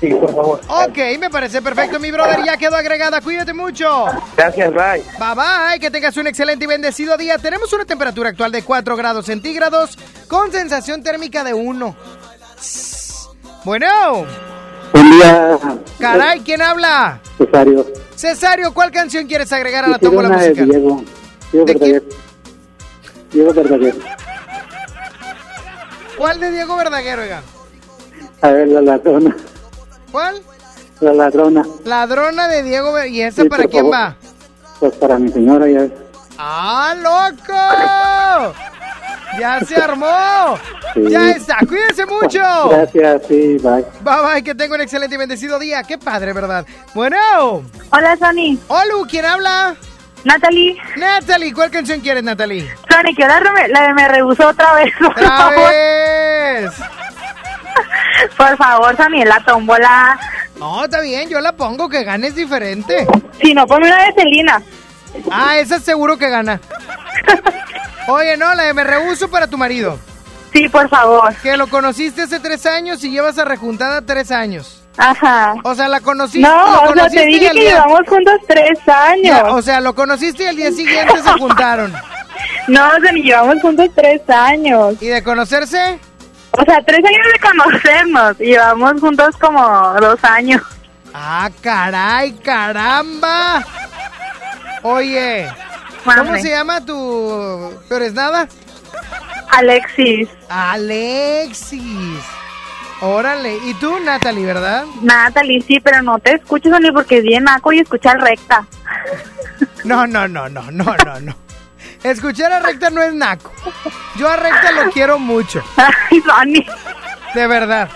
Sí, por favor. Ok, me parece perfecto, mi brother. Ya quedó agregada. Cuídate mucho. Gracias, bye. Bye bye, que tengas un excelente y bendecido día. Tenemos una temperatura actual de 4 grados centígrados con sensación térmica de 1. Bueno, Buen día, caray, ¿quién habla? Cesario. Cesario, ¿cuál canción quieres agregar a la tómbola una de musical? Diego. Diego Verdaguer. Diego Verdaguer. ¿Cuál de Diego Verdaguer, oiga? A ver, la ladrona. ¿Cuál? La ladrona. Ladrona de Diego ¿Y esa Sí, para quién favor. va? Pues para mi señora ya. ¡Ah, loco! ¡Ya se armó! Sí. ¡Ya está! ¡Cuídense mucho! Gracias, sí, bye. Bye bye, que tenga un excelente y bendecido día. ¡Qué padre, verdad! Bueno. Hola, Sony. Hola, ¿quién habla? Natalie. Natalie, ¿cuál canción quieres, Natalie? Sony, que ahora me- la de me rehusó otra vez. Por ¡Otra favor. vez! [laughs] Por favor, Sony, la tómbola. No, está bien, yo la pongo, que gane es diferente. Si no, ponme una de Celina. Ah, esa seguro que gana. [laughs] Oye, no, la de me rehuso para tu marido. Sí, por favor. Que lo conociste hace tres años y llevas a rejuntada tres años. Ajá. O sea, la conociste. No, lo o sea, conociste te dije que día- llevamos juntos tres años. Ya, o sea, lo conociste y al día siguiente se juntaron. [laughs] No, o sea, ni llevamos juntos tres años. ¿Y de conocerse? O sea, tres años de conocernos. Llevamos juntos como dos años. Ah, caray, caramba. Oye, ¿cómo se llama tu peor es nada? Alexis. Alexis. Órale, y tú, Natalie, ¿verdad? Natalie, sí, pero no te escucho, Sony, porque es bien naco y escucha el recta. No, no, no, no, no, no, no. Escuchar a Recta no es naco. Yo a Recta lo quiero mucho. Ay, Sony. De verdad.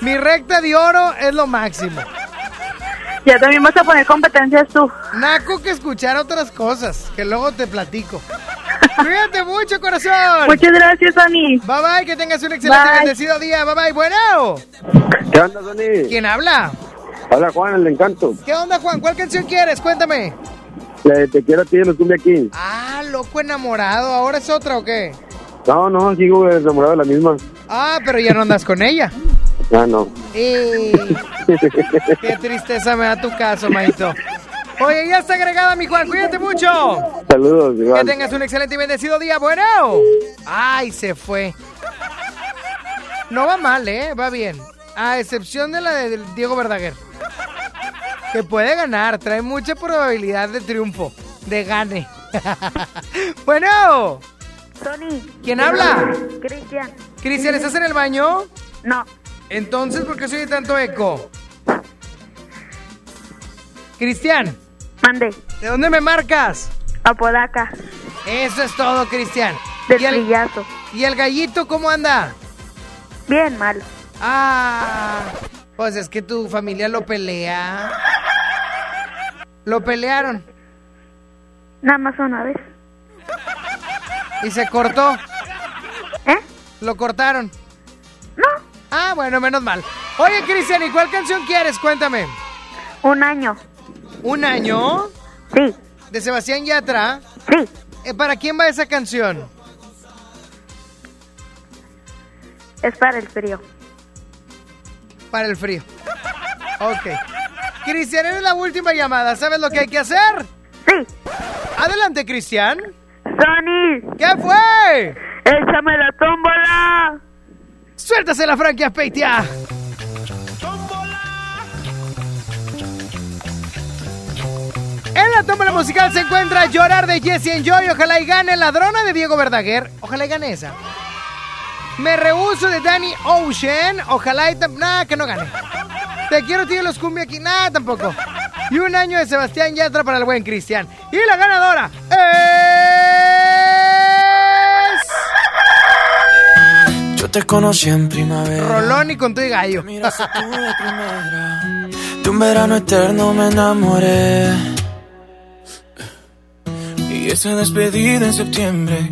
Mi Recta de oro es lo máximo. Ya también vas a poner competencias tú. Naco que escuchar otras cosas, que luego te platico. [laughs] Cuídate mucho, corazón. Muchas gracias, Sony. Bye bye, que tengas un excelente y Bye. bendecido día. Bye bye, bueno. ¿Qué onda, Tony? ¿Quién habla? Hola, Juan, el encanto. ¿Qué onda, Juan? ¿Cuál canción quieres? Cuéntame. La de Te quiero a ti de los cumbia aquí. Ah, loco enamorado. ¿Ahora es otra o qué? No, no, sigo enamorado de la misma. Ah, pero ya no andas con ella. Ah, no. Y... Qué tristeza me da tu caso, maito. Oye, ya está agregada, mi Juan. Cuídate mucho. Saludos, Que igual. tengas un excelente y bendecido día. Bueno. Ay, se fue. No va mal, ¿eh? Va bien. A excepción de la de Diego Verdaguer. Que puede ganar. Trae mucha probabilidad de triunfo. De gane. [laughs] bueno. Sony. ¿Quién habla? Cristian. Cristian, ¿estás en el baño? No. Entonces, ¿por qué soy tanto eco? Cristian. Mande. ¿De dónde me marcas? Apodaca. Eso es todo, Cristian. Del ¿Y el, trillazo. ¿Y el gallito cómo anda? Bien malo. Ah, pues es que tu familia lo pelea. Lo pelearon Nada más una vez. y se cortó. ¿Eh? Lo cortaron. Ah, bueno, menos mal. Oye, Cristian, ¿y cuál canción quieres? Cuéntame. Un año. ¿Un año? Sí. ¿De Sebastián Yatra? Sí. Eh, ¿Para quién va esa canción? Es para el frío. Para el frío. Ok. Cristian, eres la última llamada. ¿Sabes lo que hay que hacer? Sí. Adelante, Cristian. Sony. ¿Qué fue? Échame la tómbola. Suéltase la franquia, Peitia. En la tómbola musical se encuentra Llorar de Jesse Enjoy. Ojalá y gane Ladrona de Diego Verdaguer. Ojalá y gane esa. Me rehuso de Danny Ocean. Ojalá y... Nah, que no gane. Te quiero, tío, los cumbia aquí. Nah, tampoco. Y un año de Sebastián Yatra para el buen Cristian. Y la ganadora es... Yo te conocí en primavera. Rolón y con tu gallo. De un verano eterno me enamoré. Y esa despedida en septiembre.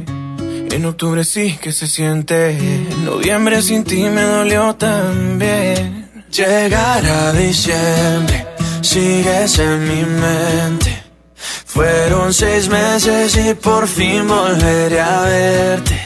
En octubre sí que se siente. En noviembre sin ti me dolió también. Llegar a diciembre. Sigues en mi mente. Fueron seis meses y por fin volveré a verte.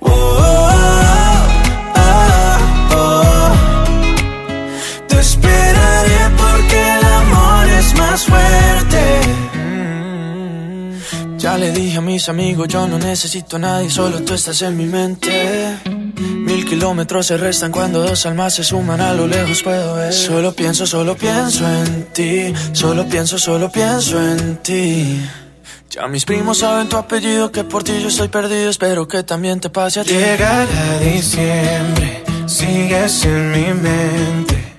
Oh, oh, oh, oh. Te esperaré porque el amor es más fuerte. Mm. Ya le dije a mis amigos, yo no necesito a nadie, solo tú estás en mi mente. Mil kilómetros se restan cuando dos almas se suman a lo lejos puedo ver. Solo pienso, solo pienso en ti. Solo pienso, solo pienso en ti. Ya mis primos saben tu apellido, que por ti yo estoy perdido. Espero que también te pase a ti. Llegará diciembre, sigues en mi mente.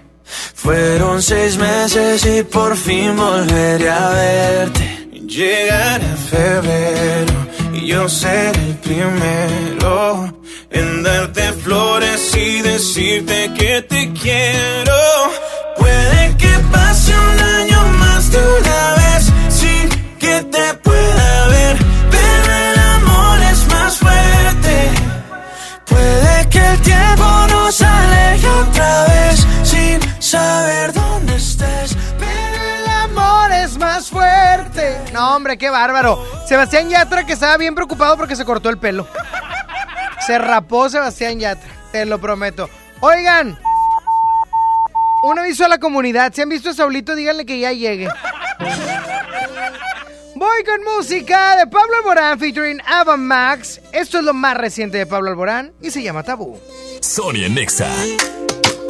Fueron seis meses y por fin volveré a verte. Llegará febrero y yo seré el primero en darte flores y decirte que te quiero. Puede que pase un año más de saber dónde estés, pero el amor es más fuerte. No, hombre, qué bárbaro. Sebastián Yatra que estaba bien preocupado porque se cortó el pelo. Se rapó Sebastián Yatra, te lo prometo. Oigan, un aviso a la comunidad. Si han visto a Saulito, díganle que ya llegue. Voy con música de Pablo Alborán featuring Ava Max. Esto es lo más reciente de Pablo Alborán y se llama Tabú. Sonia Nexa.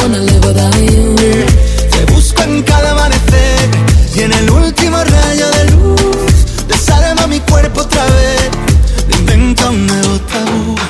Wanna live without you. Te busco en cada amanecer y en el último rayo de luz. Desarma mi cuerpo otra vez. Inventa un nuevo tabú.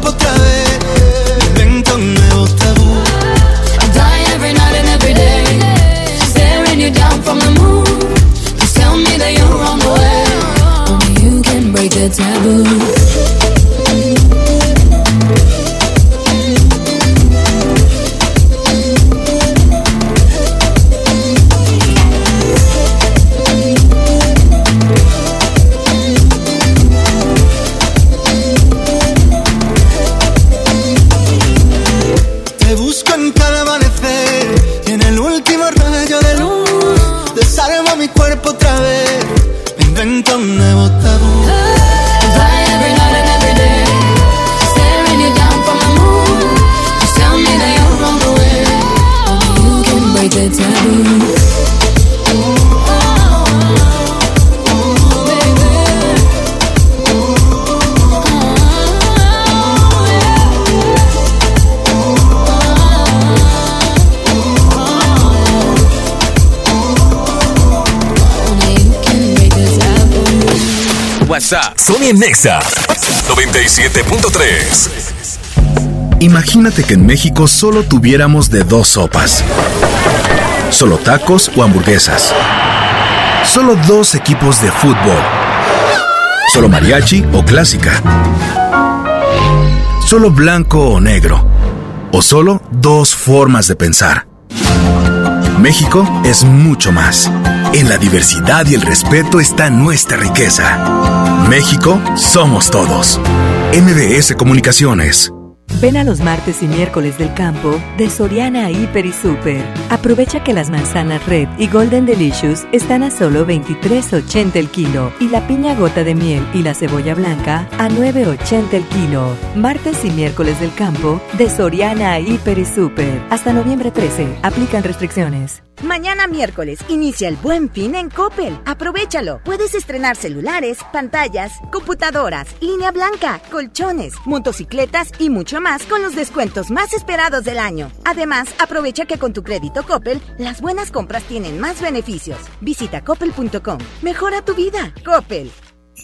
Cuerpo otra vez. Inventa un nuevo tabú. I die every night and every day. Staring you down from the moon. Just tell me that you're on the way. Only you can break the taboo. Sony en Nexa 97.3. Imagínate que en México solo tuviéramos de dos sopas. Solo tacos o hamburguesas. Solo dos equipos de fútbol. Solo mariachi o clásica. Solo blanco o negro. O solo dos formas de pensar. México es mucho más. En la diversidad y el respeto está nuestra riqueza. México somos todos. MBS Comunicaciones. Ven a los martes y miércoles del campo de Soriana Hiper y Super. Aprovecha que las manzanas Red y Golden Delicious están a solo 23.80 el kilo y la piña gota de miel y la cebolla blanca a 9.80 el kilo. Martes y miércoles del campo de Soriana Hiper y Super. Hasta noviembre 13. Aplican restricciones. Mañana miércoles inicia el buen fin en Coppel. Aprovechalo. Puedes estrenar celulares, pantallas, computadoras, línea blanca, colchones, motocicletas y mucho más con los descuentos más esperados del año. Además, aprovecha que con tu crédito Coppel, las buenas compras tienen más beneficios. Visita coppel.com. Mejora tu vida. Coppel.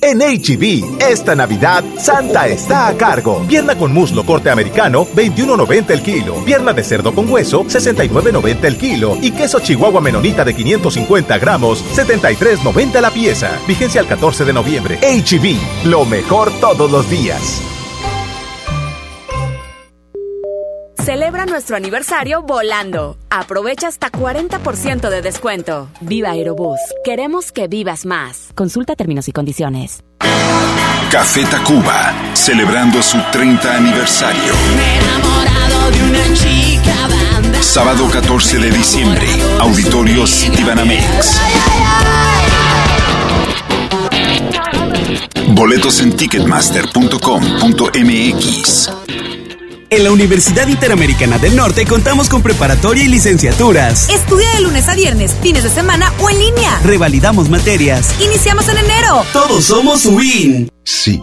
En HB, esta Navidad, Santa está a cargo. Pierna con muslo corte americano, 21.90 el kilo. Pierna de cerdo con hueso, 69.90 el kilo. Y queso chihuahua menonita de 550 gramos, 73.90 la pieza. Vigencia al 14 de noviembre. HB, lo mejor todos los días. Celebra nuestro aniversario volando. Aprovecha hasta 40% de descuento. Viva Aerobús. Queremos que vivas más. Consulta términos y condiciones. Café Tacuba, celebrando su 30 aniversario. Sábado 14 de diciembre, Auditorio Citibanamex. Boletos en ticketmaster.com.mx. En la Universidad Interamericana del Norte contamos con preparatoria y licenciaturas. Estudia de lunes a viernes, fines de semana o en línea. Revalidamos materias. Iniciamos en enero. Todos somos WIN. Sí,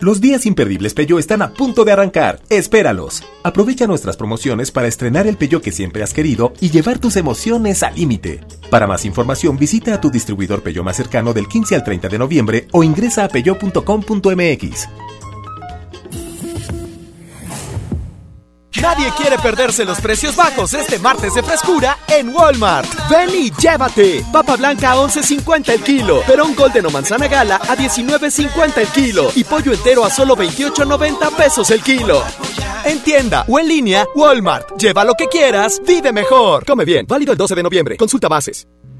Los días imperdibles Peyo están a punto de arrancar. Espéralos. Aprovecha nuestras promociones para estrenar el Peyo que siempre has querido y llevar tus emociones al límite. Para más información visita a tu distribuidor Peyo más cercano del 15 al 30 de noviembre o ingresa a peyo.com.mx. Nadie quiere perderse los precios bajos este martes de frescura en Walmart. Ven y llévate. Papa blanca a 11.50 el kilo. Perón Golden o manzana gala a 19.50 el kilo. Y pollo entero a solo 28.90 pesos el kilo. En tienda o en línea, Walmart. Lleva lo que quieras, vive mejor. Come bien. Válido el 12 de noviembre. Consulta bases.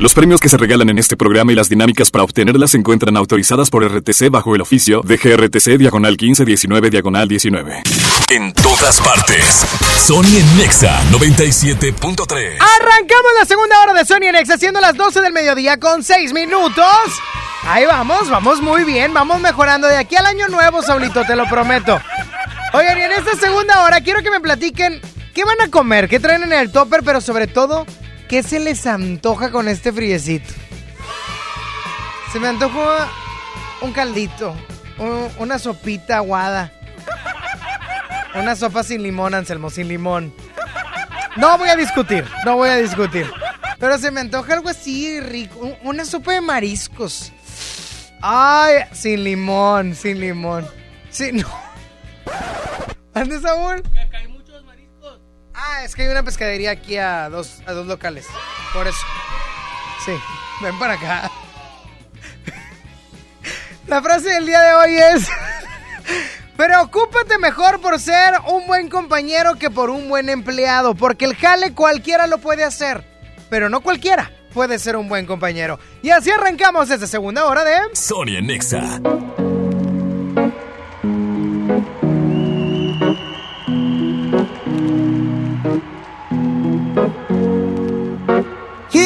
Los premios que se regalan en este programa y las dinámicas para obtenerlas se encuentran autorizadas por RTC bajo el oficio de GRTC Diagonal 1519 Diagonal 19. En todas partes. Sony en Nexa 97.3. Arrancamos la segunda hora de Sony en Nexa, siendo las 12 del mediodía con 6 minutos. Ahí vamos, vamos muy bien, vamos mejorando de aquí al año nuevo, Saulito, te lo prometo. Oigan, y en esta segunda hora quiero que me platiquen qué van a comer, qué traen en el topper, pero sobre todo, qué se les antoja con este friecito. Se me antoja un caldito, un- una sopita aguada. Una sopa sin limón, Anselmo, sin limón. No voy a discutir, no voy a discutir. Pero se me antoja algo así rico, un- una sopa de mariscos. Ay, sin limón, sin limón. Sí, no. [laughs] ¿Ande, Saúl? Ah, es que hay una pescadería aquí a dos, a dos locales. Por eso. Sí, ven para acá. [laughs] La frase del día de hoy es... [laughs] Preocúpate mejor por ser un buen compañero que por un buen empleado, porque el jale cualquiera lo puede hacer, pero no cualquiera puede ser un buen compañero. Y así arrancamos esta segunda hora de... Sony en Nexa.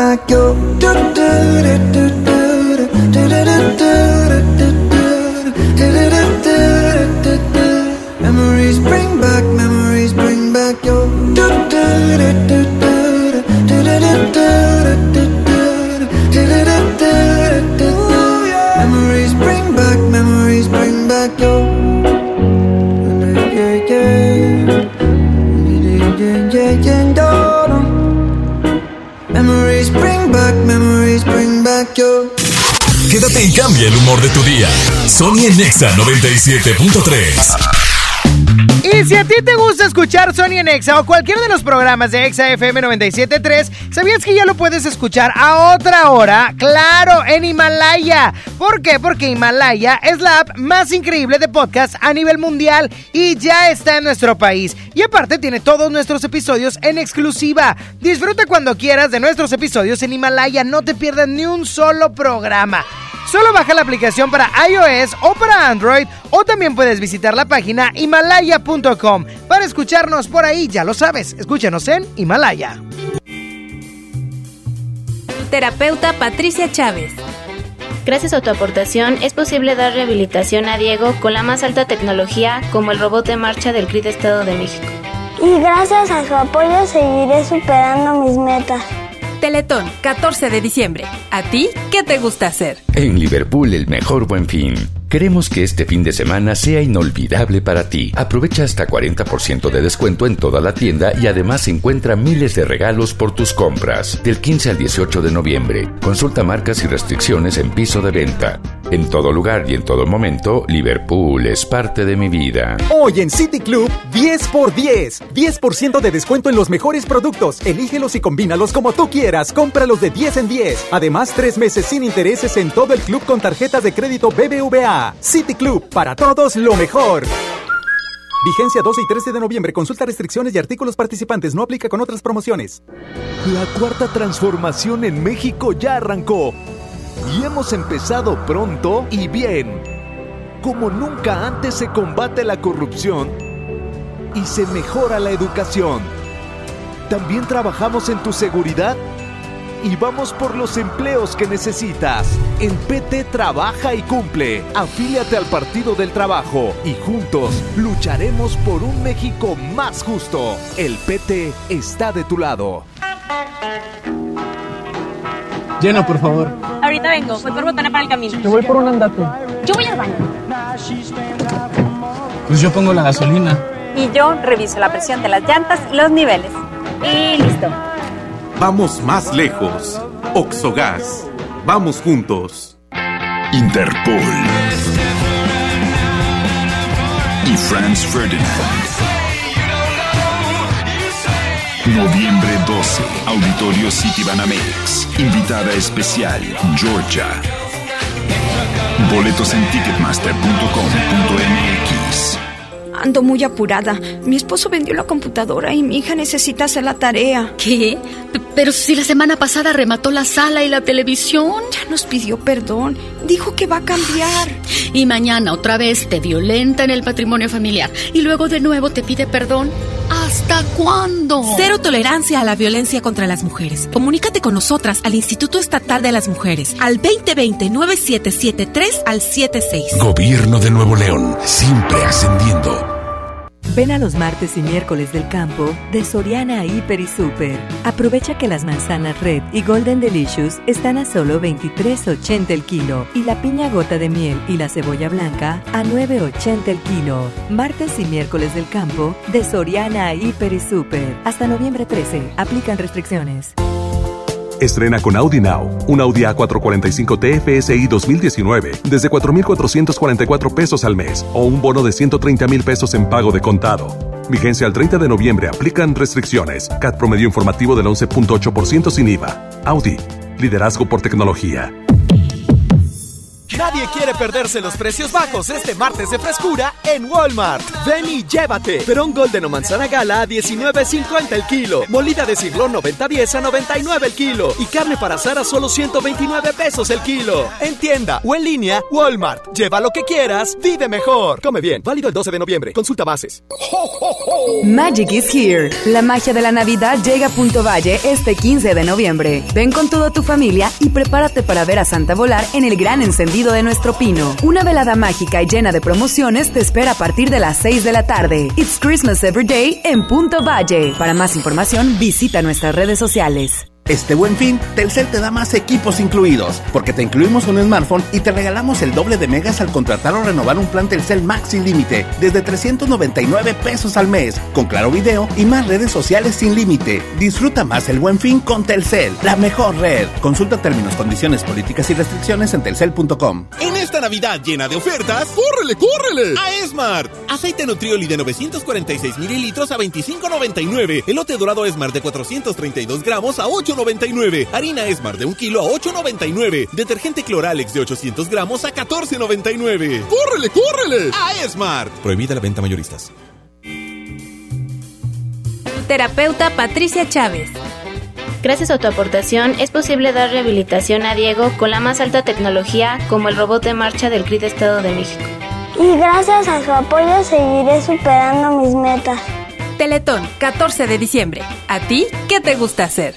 맡겨 Memories bring back Quédate y cambia el humor de tu día. Sony en Nexa 97.3. Y si a ti te gusta escuchar Sony en Exa o cualquiera de los programas de Exa FM 973, ¿sabías que ya lo puedes escuchar a otra hora? Claro, en Himalaya. ¿Por qué? Porque Himalaya es la app más increíble de podcast a nivel mundial y ya está en nuestro país. Y aparte tiene todos nuestros episodios en exclusiva. Disfruta cuando quieras de nuestros episodios en Himalaya, no te pierdas ni un solo programa. Solo baja la aplicación para iOS o para Android o también puedes visitar la página himalaya.com para escucharnos por ahí, ya lo sabes, escúchanos en Himalaya. Terapeuta Patricia Chávez. Gracias a tu aportación es posible dar rehabilitación a Diego con la más alta tecnología como el robot de marcha del CRIT Estado de México. Y gracias a su apoyo seguiré superando mis metas. Teletón, 14 de diciembre. ¿A ti qué te gusta hacer? En Liverpool el mejor buen fin. Queremos que este fin de semana sea inolvidable para ti. Aprovecha hasta 40% de descuento en toda la tienda y además encuentra miles de regalos por tus compras. Del 15 al 18 de noviembre. Consulta marcas y restricciones en piso de venta. En todo lugar y en todo momento, Liverpool es parte de mi vida. Hoy en City Club, 10 por 10. 10% de descuento en los mejores productos. Elígelos y combínalos como tú quieras. Cómpralos de 10 en 10. Además, tres meses sin intereses en todo el club con tarjetas de crédito BBVA. City Club, para todos lo mejor. Vigencia 12 y 13 de noviembre. Consulta restricciones y artículos participantes. No aplica con otras promociones. La cuarta transformación en México ya arrancó. Y hemos empezado pronto y bien. Como nunca antes se combate la corrupción y se mejora la educación. También trabajamos en tu seguridad y vamos por los empleos que necesitas. En PT trabaja y cumple. Afíliate al Partido del Trabajo y juntos lucharemos por un México más justo. El PT está de tu lado. Llena, por favor. Ahorita vengo, voy por botana para el camino. Te voy por un andate. Yo voy al baño. Pues yo pongo la gasolina. Y yo reviso la presión de las llantas y los niveles. Y listo. Vamos más lejos. Oxogas. Vamos juntos. Interpol. Y Franz Ferdinand. Noviembre 12, Auditorio City Banamex. Invitada especial, Georgia. Boletos en ticketmaster.com.mx. Ando muy apurada. Mi esposo vendió la computadora y mi hija necesita hacer la tarea. ¿Qué? P- Pero si la semana pasada remató la sala y la televisión. Ya nos pidió perdón. Dijo que va a cambiar. Y mañana otra vez te violenta en el patrimonio familiar. Y luego de nuevo te pide perdón. ¿Hasta cuándo? Cero tolerancia a la violencia contra las mujeres. Comunícate con nosotras al Instituto Estatal de las Mujeres al 2020-9773 al 76. Gobierno de Nuevo León, siempre ascendiendo. Ven a los martes y miércoles del campo de Soriana Hiper y Super. Aprovecha que las manzanas Red y Golden Delicious están a solo 23.80 el kilo y la piña gota de miel y la cebolla blanca a 9.80 el kilo. Martes y miércoles del campo de Soriana Hiper y Super. Hasta noviembre 13. Aplican restricciones. Estrena con Audi Now, un Audi A445 TFSI 2019 desde 4,444 pesos al mes o un bono de 130 mil pesos en pago de contado. Vigencia al 30 de noviembre, aplican restricciones. CAT promedio informativo del 11.8% sin IVA. Audi, liderazgo por tecnología. Nadie quiere perderse los precios bajos este martes de frescura en Walmart. Ven y llévate. Perón Golden o manzana gala a 19.50 el kilo. Molida de cirlón 90-10 a 99 el kilo. Y carne para asar a solo 129 pesos el kilo. En tienda o en línea, Walmart. Lleva lo que quieras, vive mejor. Come bien. Válido el 12 de noviembre. Consulta bases. Magic is here. La magia de la Navidad llega a Punto Valle este 15 de noviembre. Ven con toda tu familia y prepárate para ver a Santa volar en el gran encendido de nuestro pino. Una velada mágica y llena de promociones te espera a partir de las 6 de la tarde. It's Christmas Every Day en Punto Valle. Para más información, visita nuestras redes sociales. Este buen fin, Telcel te da más equipos incluidos, porque te incluimos un smartphone y te regalamos el doble de megas al contratar o renovar un plan Telcel Max sin límite, desde 399 pesos al mes, con claro video y más redes sociales sin límite. Disfruta más el buen fin con Telcel, la mejor red. Consulta términos, condiciones, políticas y restricciones en telcel.com. En esta Navidad llena de ofertas, ¡córrele, córrele! A Esmart. Aceite Nutrioli de 946 mililitros a 25.99. Elote dorado Esmart de 432 gramos a 8 $8.99. Harina Esmar de un kilo a $8.99. Detergente Cloralex de 800 gramos a $14.99. ¡Córrele, córrele! A Esmart. Prohibida la venta mayoristas. Terapeuta Patricia Chávez. Gracias a tu aportación es posible dar rehabilitación a Diego con la más alta tecnología como el robot de marcha del CRID Estado de México. Y gracias a su apoyo seguiré superando mis metas. Teletón, 14 de diciembre. ¿A ti qué te gusta hacer?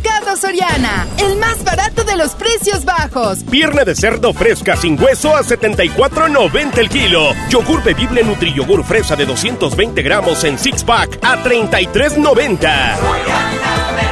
Soriana, el más barato de los precios bajos. Pierna de cerdo fresca sin hueso a 74.90 el kilo. Yogur bebible Nutriyogur fresa de 220 gramos en six pack a 33.90.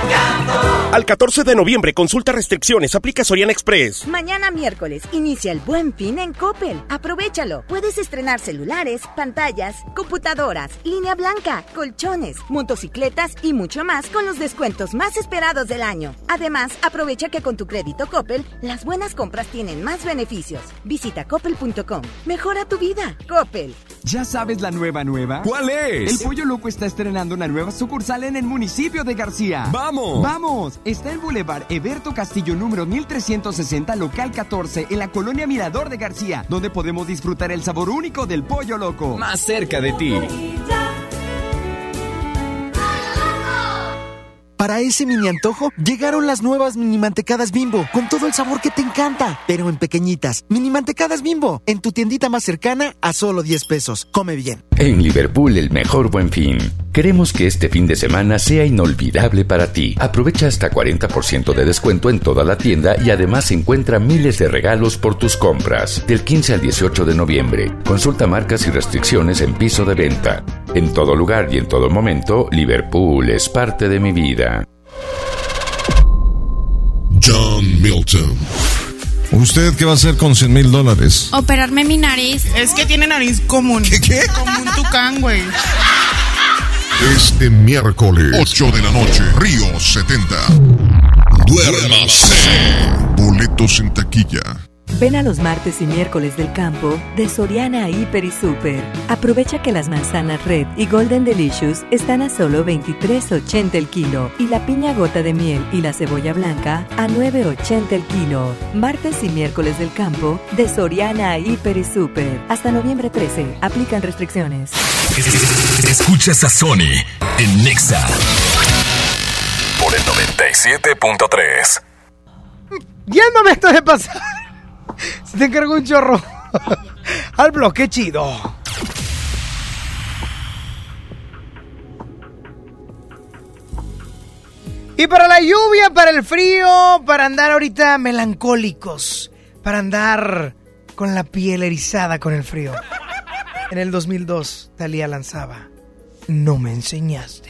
Al 14 de noviembre, consulta restricciones, aplica Soriana Express. Mañana miércoles, inicia el buen fin en Coppel. Aprovechalo. Puedes estrenar celulares, pantallas, computadoras, línea blanca, colchones, motocicletas y mucho más con los descuentos más esperados del año. Además, aprovecha que con tu crédito Coppel, las buenas compras tienen más beneficios. Visita coppel.com. Mejora tu vida. Coppel. ¿Ya sabes la nueva nueva? ¿Cuál es? El Pollo Loco está estrenando una nueva sucursal en el municipio de García. ¡Vamos! ¡Vamos! Está en Boulevard Eberto Castillo número 1360, local 14, en la colonia Mirador de García, donde podemos disfrutar el sabor único del Pollo Loco. Más cerca de ti. Para ese mini antojo, llegaron las nuevas mini mantecadas bimbo, con todo el sabor que te encanta, pero en pequeñitas. Mini mantecadas bimbo, en tu tiendita más cercana a solo 10 pesos. Come bien. En Liverpool, el mejor buen fin. Queremos que este fin de semana sea inolvidable para ti. Aprovecha hasta 40% de descuento en toda la tienda y además encuentra miles de regalos por tus compras. Del 15 al 18 de noviembre. Consulta marcas y restricciones en piso de venta. En todo lugar y en todo momento, Liverpool es parte de mi vida. John Milton. ¿Usted qué va a hacer con 100 mil dólares? Operarme mi nariz. Es que tiene nariz común. ¿Qué qué? Como un tucán, güey. Este miércoles, 8 de la noche, Río 70. Duérmase. Boletos en taquilla. Ven a los martes y miércoles del campo de Soriana Hiper y Super. Aprovecha que las manzanas Red y Golden Delicious están a solo 23.80 el kilo y la piña gota de miel y la cebolla blanca a 9.80 el kilo. Martes y miércoles del campo de Soriana Hiper y Super. Hasta noviembre 13. Aplican restricciones. Escuchas a Sony en Nexa por el 97.3. Ya no me estoy de pasar. Se te encargó un chorro. Al bloque chido. Y para la lluvia, para el frío, para andar ahorita melancólicos, para andar con la piel erizada con el frío. En el 2002, Talía lanzaba No me enseñaste.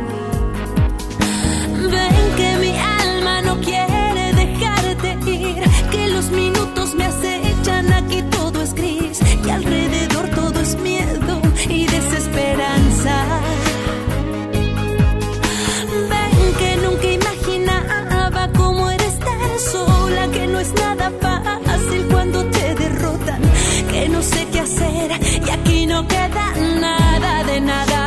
no queda nada de nada.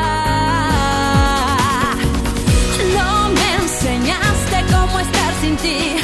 No me enseñaste cómo estar sin ti.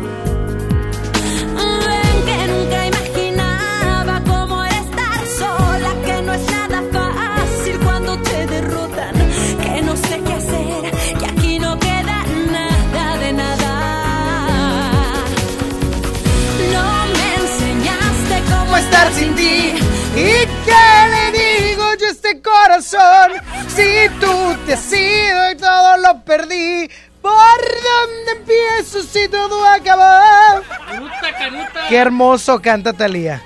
Ti. ¿Y qué le digo yo a este corazón? Si tú te has ido y todo lo perdí. ¿Por dónde empiezo si todo acabó? Canuta, canuta. Qué hermoso canta Talía.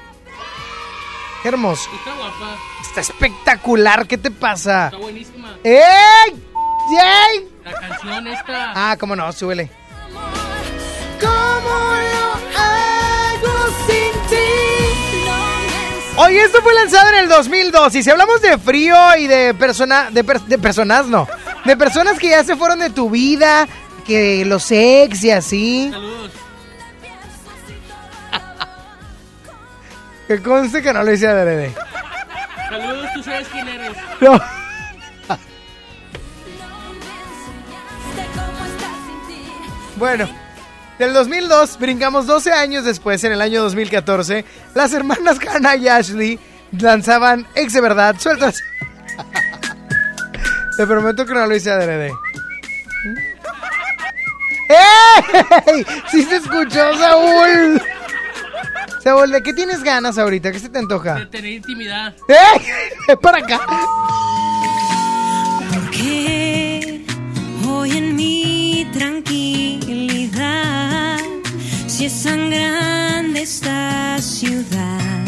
Qué hermoso. Está guapa. Está espectacular. ¿Qué te pasa? Está buenísima. ¡Ey! ¡Ey! La canción esta. Ah, cómo no, súbele. ¿Cómo Oye, esto fue lanzado en el 2002 y si hablamos de frío y de persona, de, per- de personas, no, de personas que ya se fueron de tu vida, que los ex y así. Saludos. Que conste que no lo hice adrede. Saludos, tú sabes quién eres. No. [laughs] Bueno, del 2002 brincamos 12 años después, en el año 2014, las hermanas Hannah y Ashley lanzaban Ex de verdad, sueltas. [laughs] Te prometo que no lo hice adrede. [laughs] ¡Ey! Sí se escuchó, Saúl. Saúl, ¿de qué tienes ganas ahorita? ¿Qué se te antoja? De tener intimidad. ¡Ey! [laughs] Para acá. Porque hoy en mi si es tan grande esta ciudad,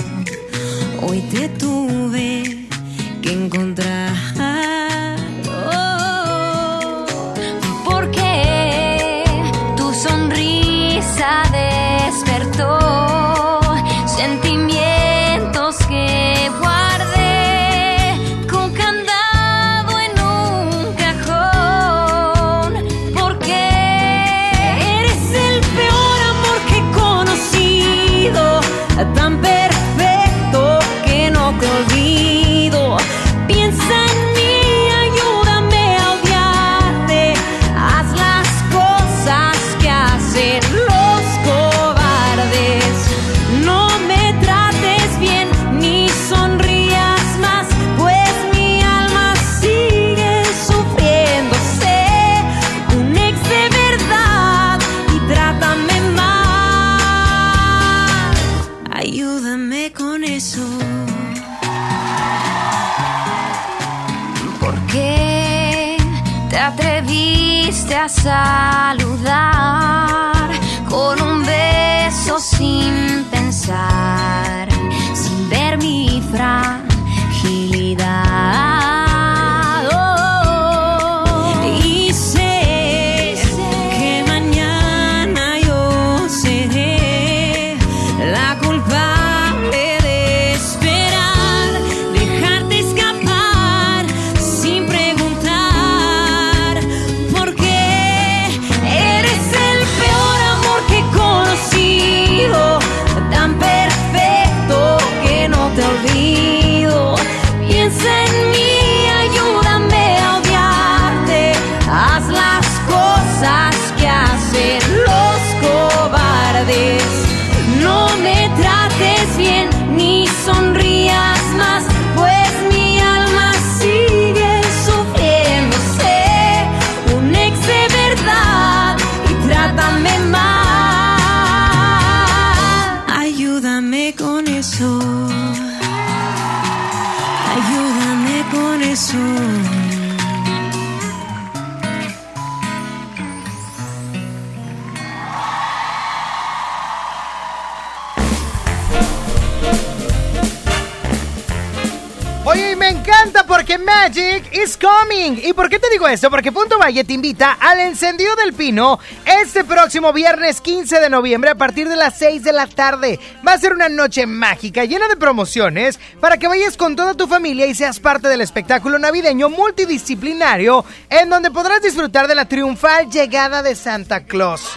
hoy te tuve que encontrar. Con eso. ¿Por qué te atreviste a saludar con un beso sin pensar, sin ver mi fragilidad? Magic is coming. ¿Y por qué te digo esto? Porque Punto Valle te invita al encendido del pino este próximo viernes 15 de noviembre a partir de las 6 de la tarde. Va a ser una noche mágica llena de promociones para que vayas con toda tu familia y seas parte del espectáculo navideño multidisciplinario en donde podrás disfrutar de la triunfal llegada de Santa Claus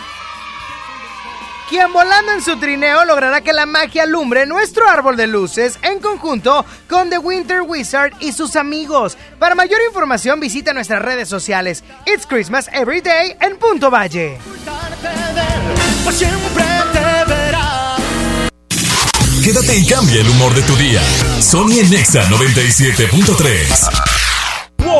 quien volando en su trineo logrará que la magia alumbre nuestro árbol de luces en conjunto con The Winter Wizard y sus amigos. Para mayor información visita nuestras redes sociales. It's Christmas Every Day en Punto Valle. Quédate y cambia el humor de tu día. Sony en Nexa 97.3.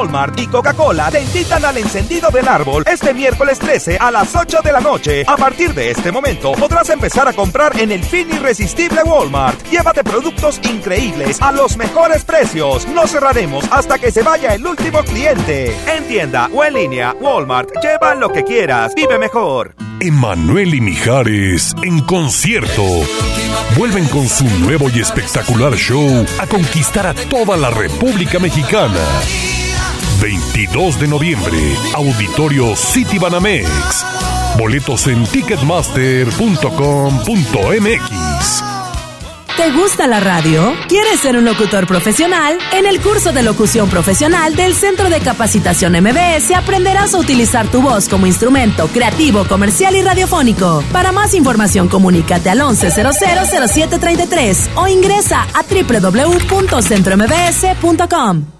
Walmart y Coca-Cola te invitan al encendido del árbol este miércoles 13 a las 8 de la noche. A partir de este momento podrás empezar a comprar en el fin irresistible Walmart. Llévate productos increíbles a los mejores precios. No cerraremos hasta que se vaya el último cliente. En tienda o en línea, Walmart, lleva lo que quieras. Vive mejor. Emanuel y Mijares en concierto. Vuelven con su nuevo y espectacular show a conquistar a toda la República Mexicana. 22 de noviembre, Auditorio City Banamex. Boletos en ticketmaster.com.mx. ¿Te gusta la radio? ¿Quieres ser un locutor profesional? En el curso de locución profesional del Centro de Capacitación MBS aprenderás a utilizar tu voz como instrumento creativo, comercial y radiofónico. Para más información, comunícate al 11000733 o ingresa a www.centrombs.com.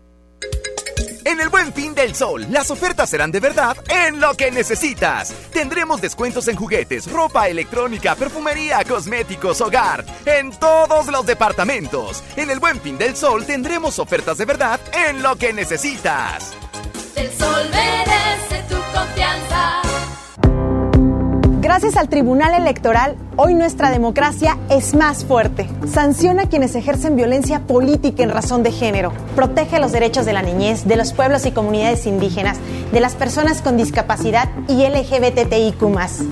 En el Buen Fin del Sol, las ofertas serán de verdad en lo que necesitas. Tendremos descuentos en juguetes, ropa electrónica, perfumería, cosméticos, hogar, en todos los departamentos. En el Buen Fin del Sol tendremos ofertas de verdad en lo que necesitas. El sol merece tu confianza. Gracias al Tribunal Electoral, hoy nuestra democracia es más fuerte. Sanciona a quienes ejercen violencia política en razón de género. Protege los derechos de la niñez, de los pueblos y comunidades indígenas, de las personas con discapacidad y LGBTIQ.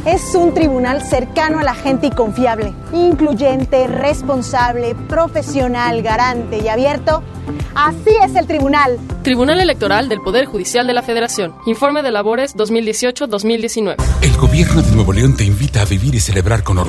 Es un tribunal cercano a la gente y confiable, incluyente, responsable, profesional, garante y abierto. Así es el tribunal. Tribunal Electoral del Poder Judicial de la Federación. Informe de labores 2018-2019. El gobierno de Nuevo León te invita a vivir y celebrar con orgullo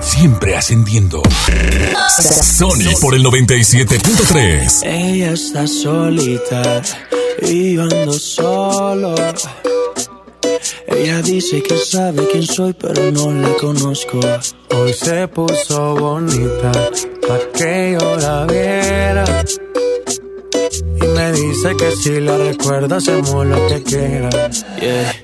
Siempre ascendiendo. Sony por el 97.3. Ella está solita y yo ando solo. Ella dice que sabe quién soy, pero no la conozco. Hoy se puso bonita pa' que yo la viera. Y me dice que si la recuerda hacemos lo que quiera. Yeah.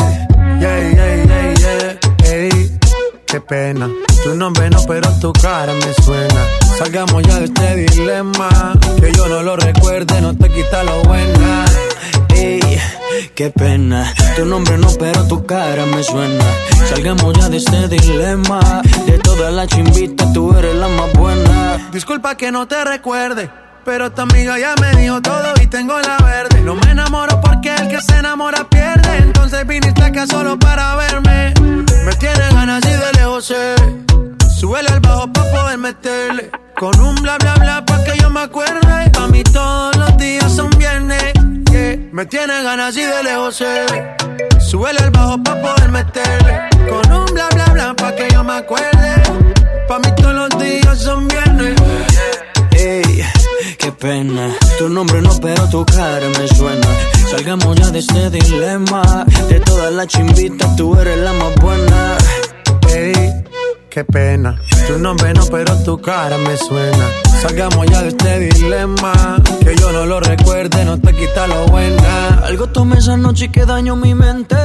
Qué pena. Tu nombre no, pero tu cara me suena. Salgamos ya de este dilema. Que yo no lo recuerde, no te quita lo buena. Ey, qué pena. Tu nombre no, pero tu cara me suena. Salgamos ya de este dilema. De todas las chimbitas, tú eres la más buena. Disculpa que no te recuerde. Pero tu amiga ya me dijo todo y tengo la verde. No me enamoro porque el que se enamora pierde. Entonces viniste acá solo para verme. Me tienes ganas y de lejos sé. Súbele al bajo pa' poder meterle. Con un bla bla bla pa' que yo me acuerde. A mí todos los días son viernes. Me tiene ganas y de lejos sé. Súbele al bajo pa' poder meterle. Con un bla bla bla pa' que yo me acuerde. Pa' mí todos los días son viernes. Ey, qué pena. Tu nombre no, pero tu cara me suena. Salgamos ya de este dilema. De todas las chimbitas, tú eres la más buena. Ey, qué pena. Tu nombre no, pero tu cara me suena. Salgamos ya de este dilema. Que yo no lo recuerde, no te quita lo buena. Algo tomé esa noche y que daño mi mente.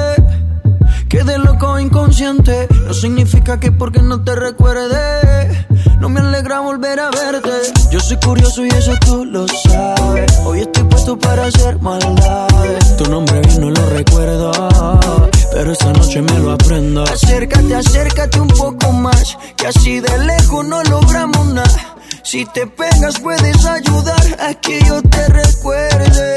Quedé loco inconsciente. No significa que porque no te recuerde. No me alegra volver a verte. Yo soy curioso y eso tú lo sabes. Hoy estoy puesto para hacer maldades. Tu nombre bien no lo recuerdo. Pero esta noche me lo aprendo. Acércate, acércate un poco más. Que así de lejos no logramos nada. Si te pegas puedes ayudar a que yo te recuerde.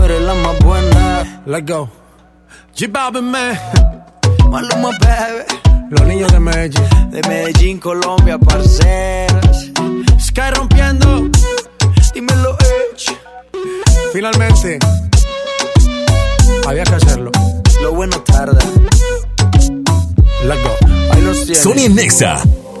Let's go. G-Balvin, man. Maluma, baby. Los niños de Medellín. De Medellín, Colombia, parceras. Sky rompiendo. Dímelo, Edge. Finalmente. Había que hacerlo. Lo bueno tarda. Let's go. Ahí los tienes. Sony Nexa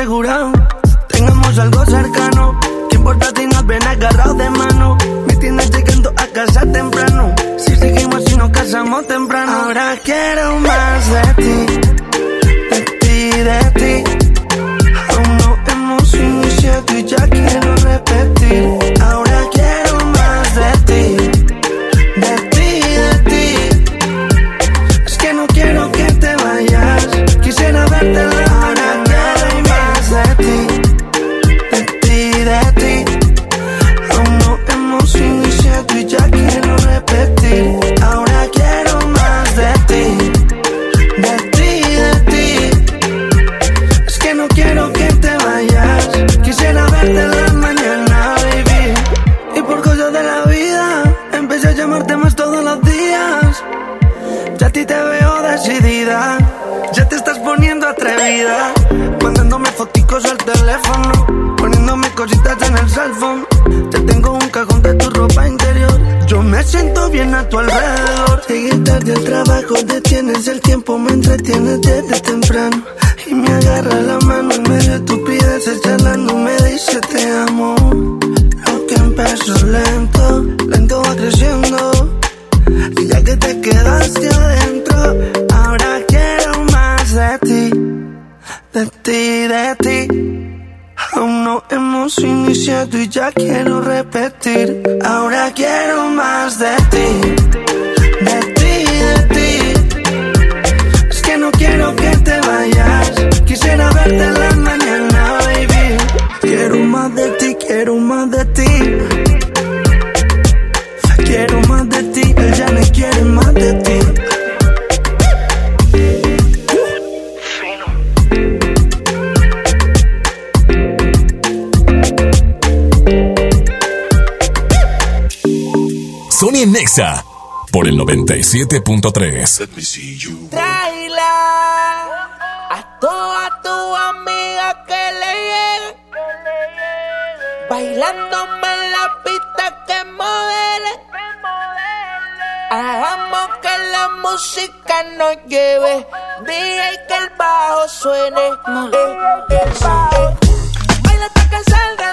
asegurado. Tengamos algo cercano. ¿Qué importa si nos ven agarrados de mano? Me tienes llegando a casa temprano. Si seguimos y nos casamos temprano. Ahora quiero más de ti. De ti, de ti. Aún no hemos iniciado y ya quiero repetir. Bien a tu alrededor. Llegué tarde al trabajo, detienes el tiempo, me entretienes desde temprano. Y me agarra la mano en medio de estupideces, charlando, me dice te amo. Lo que empezó lento, lento va creciendo. Y ya que te quedaste adentro, ahora quiero más de ti, de ti, de ti. Hemos iniciado y ya quiero repetir. Ahora quiero más de ti, Nexa por el 97.3. Tráela a toda tu amiga que le llegue. Bailándome en la pista que modele. Hagamos que la música nos lleve. DJ que el bajo suene. Eh, eh, eh. Baila hasta que salga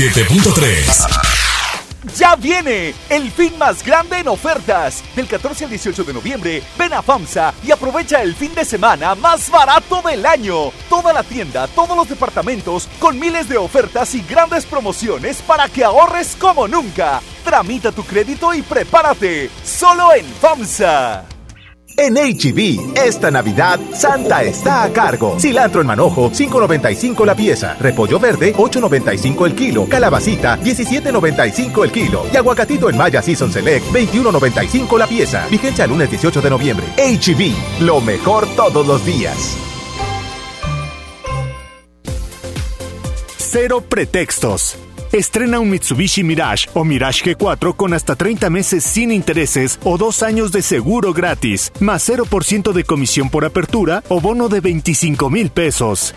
97.3. Ya viene el fin más grande en ofertas. Del 14 al 18 de noviembre, ven a FAMSA y aprovecha el fin de semana más barato del año. Toda la tienda, todos los departamentos, con miles de ofertas y grandes promociones para que ahorres como nunca. Tramita tu crédito y prepárate. Solo en FAMSA. En HB, esta Navidad, Santa está a cargo. Cilantro en manojo, 5.95 la pieza. Repollo verde, 8.95 el kilo. Calabacita, 17.95 el kilo. Y aguacatito en Maya Season Select, 21.95 la pieza. Vigencia el lunes 18 de noviembre. HB, lo mejor todos los días. Cero pretextos. Estrena un Mitsubishi Mirage o Mirage G4 con hasta 30 meses sin intereses o dos años de seguro gratis, más 0% de comisión por apertura o bono de 25 mil pesos.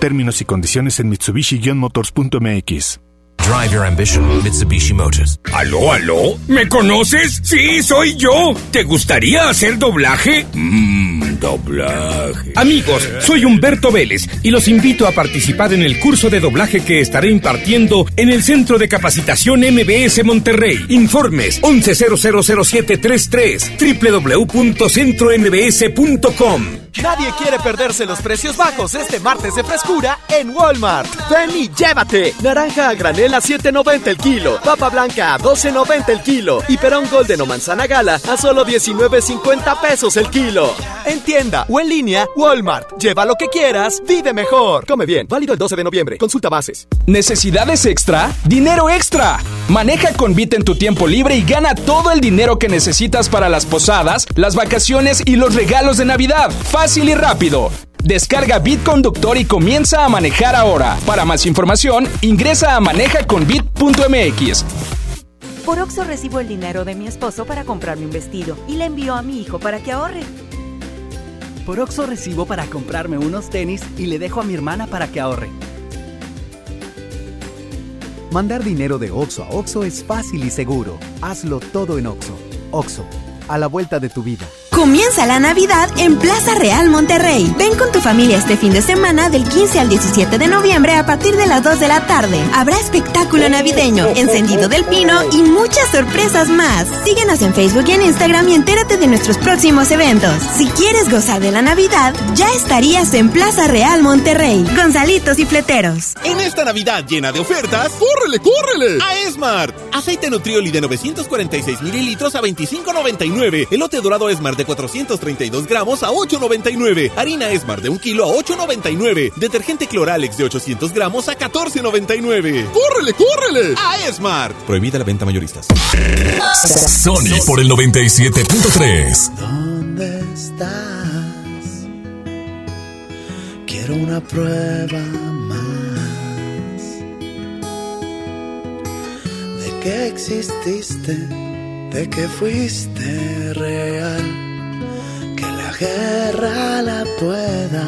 Términos y condiciones en Mitsubishi-motors.mx. Drive your ambition, Mitsubishi Motors. ¿Aló, aló? ¿Me conoces? Sí, soy yo. ¿Te gustaría hacer doblaje? Mmm, doblaje. Amigos, soy Humberto Vélez y los invito a participar en el curso de doblaje que estaré impartiendo en el Centro de Capacitación MBS Monterrey. Informes 11000733 www.centrombs.com. Nadie quiere perderse los precios bajos este martes de frescura en Walmart. Ven y llévate. Naranja a granel a 7.90 el kilo. Papa blanca a 12.90 el kilo. Y perón golden o manzana gala a solo 19.50 pesos el kilo. En tienda o en línea, Walmart. Lleva lo que quieras, vive mejor. Come bien. Válido el 12 de noviembre. Consulta bases. ¿Necesidades extra? ¡Dinero extra! Maneja con Bit en tu tiempo libre y gana todo el dinero que necesitas para las posadas, las vacaciones y los regalos de Navidad. Fácil y rápido. Descarga Bit Conductor y comienza a manejar ahora. Para más información, ingresa a manejaconbit.mx. Por Oxo recibo el dinero de mi esposo para comprarme un vestido y le envío a mi hijo para que ahorre. Por Oxo recibo para comprarme unos tenis y le dejo a mi hermana para que ahorre. Mandar dinero de Oxo a Oxo es fácil y seguro. Hazlo todo en Oxo. Oxo, a la vuelta de tu vida. Comienza la Navidad en Plaza Real Monterrey. Ven con tu familia este fin de semana del 15 al 17 de noviembre a partir de las 2 de la tarde. Habrá espectáculo navideño, encendido del pino y muchas sorpresas más. Síguenos en Facebook y en Instagram y entérate de nuestros próximos eventos. Si quieres gozar de la Navidad, ya estarías en Plaza Real Monterrey. Gonzalitos y fleteros. En esta Navidad llena de ofertas, ¡córrele, córrele! A Esmart. Aceite Nutrioli de 946 mililitros a 25.99. Elote dorado Esmart de 432 gramos a 8.99. Harina Esmar de 1 kilo a 8.99. Detergente Cloralex de 800 gramos a 14.99. ¡Córrele, córrele! A Esmar. Prohibida la venta mayoristas. Sony por el 97.3. ¿Dónde estás? Quiero una prueba más de que exististe, de que fuiste real que la guerra la pueda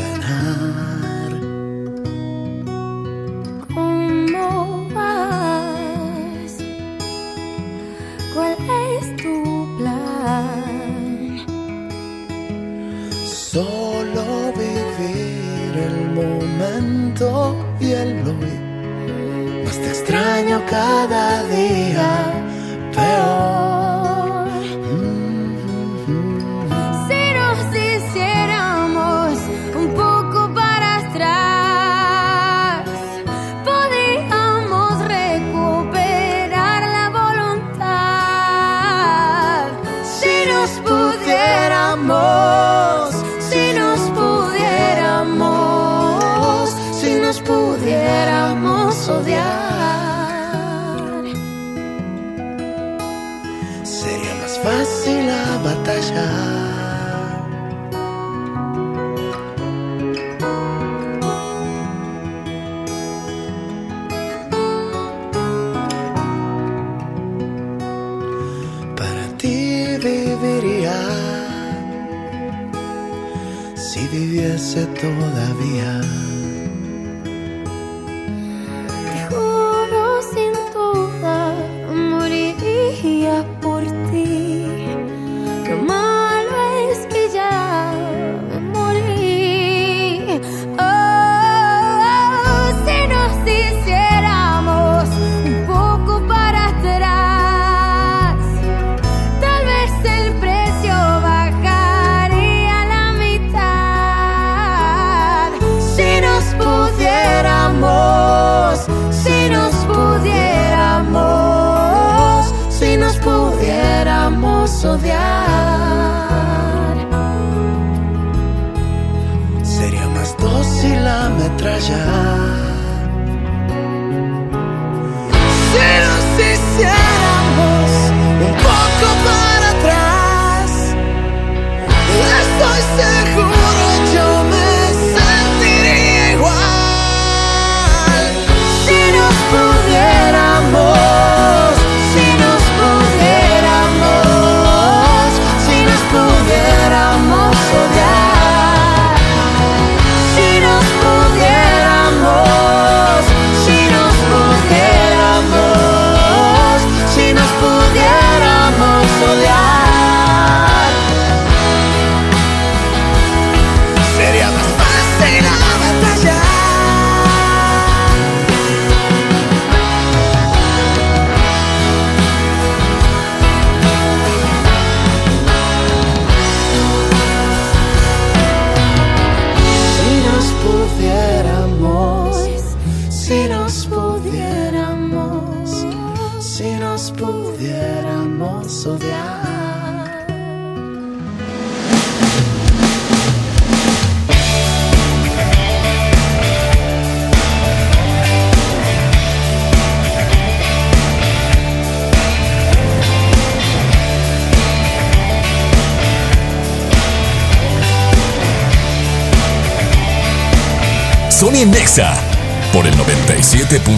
ganar. ¿Cómo vas? ¿Cuál es tu plan? Solo vivir el momento y el hoy. Más te extraño cada día peor. Viviese todavía.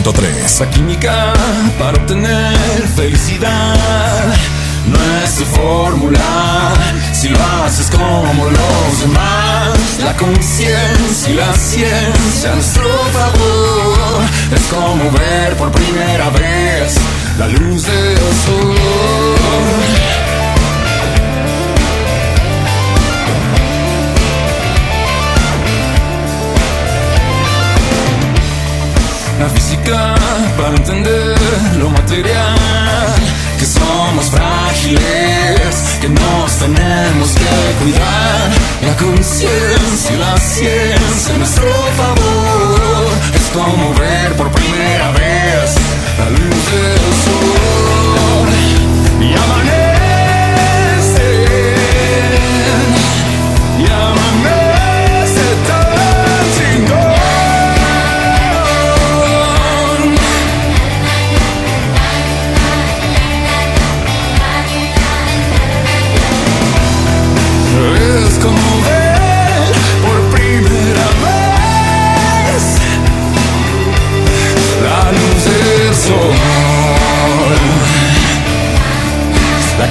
97.3. La química para obtener felicidad no es tu fórmula. Si lo haces como los demás, la conciencia y la ciencia a nuestro favor. Es como ver por primera vez la luz del sol. La física para entender lo material, que somos frágiles, que nos tenemos que cuidar. La conciencia y la ciencia nuestro favor es como ver por primera vez la luz del sol y amanece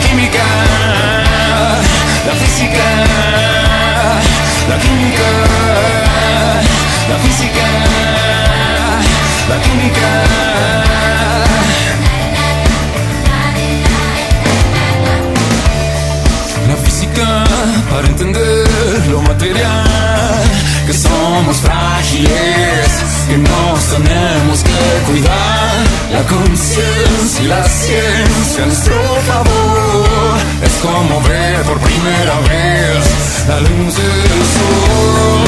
química, la física, la química, la física, la química. La física para entender lo material, somos frágiles, que nos tenemos que cuidar. La conciencia y la ciencia a nuestro favor es como ver por primera vez la luz del sol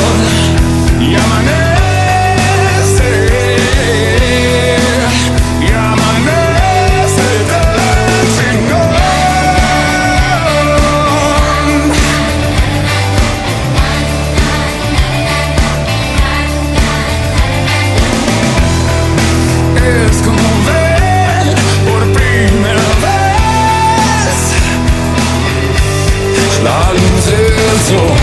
y amanece del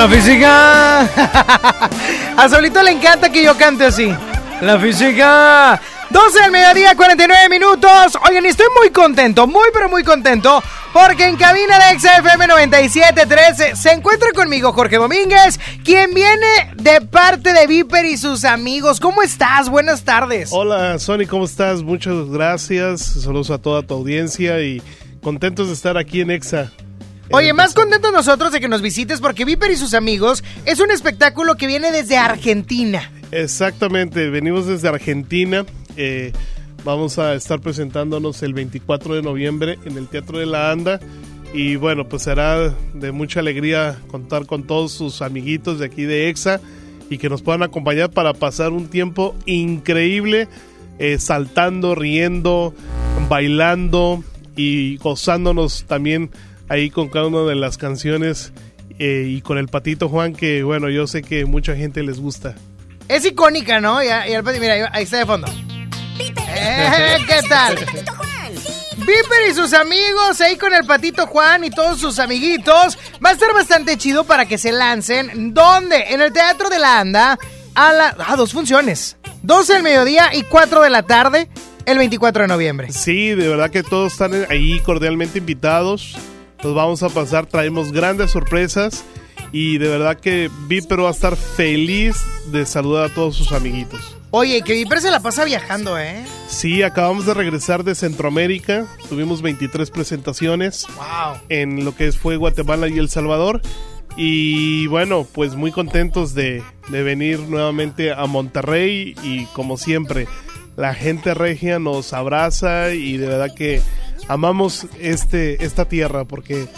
La física. [laughs] A Solito le encanta que yo cante así. La física. 12 del mediodía, 49 minutos. Oigan, estoy muy contento, muy pero muy contento. Porque en cabina de XFM 9713 se encuentra conmigo Jorge Domínguez, quien viene de parte de Viper y sus amigos. ¿Cómo estás? Buenas tardes. Hola, Sony, ¿cómo estás? Muchas gracias. Saludos a toda tu audiencia y contentos de estar aquí en EXA. Oye, más contentos nosotros de que nos visites porque Viper y sus amigos es un espectáculo que viene desde Argentina. Exactamente, venimos desde Argentina. eh, vamos a estar presentándonos el 24 de noviembre en el Teatro de la Anda. Y bueno, pues será de mucha alegría contar con todos sus amiguitos de aquí de EXA y que nos puedan acompañar para pasar un tiempo increíble, eh, saltando, riendo, bailando y gozándonos también ahí con cada una de las canciones eh, y con el patito Juan que bueno, yo sé que mucha gente les gusta. Es icónica, ¿no? Y, y el pati- mira, ahí está de fondo. Eh, ¿Qué tal? Viper y sus amigos ahí con el patito Juan y todos sus amiguitos. Va a estar bastante chido para que se lancen. ¿Dónde? En el Teatro de la Anda. A la. Ah, dos funciones. 12 del mediodía y 4 de la tarde. El 24 de noviembre. Sí, de verdad que todos están ahí cordialmente invitados. Los vamos a pasar, traemos grandes sorpresas y de verdad que Viper va a estar feliz de saludar a todos sus amiguitos. Oye, que Viper se la pasa viajando, ¿eh? Sí, acabamos de regresar de Centroamérica, tuvimos 23 presentaciones Wow. en lo que fue Guatemala y El Salvador Y bueno, pues muy contentos de, de venir nuevamente a Monterrey y como siempre, la gente regia nos abraza y de verdad que amamos este, esta tierra porque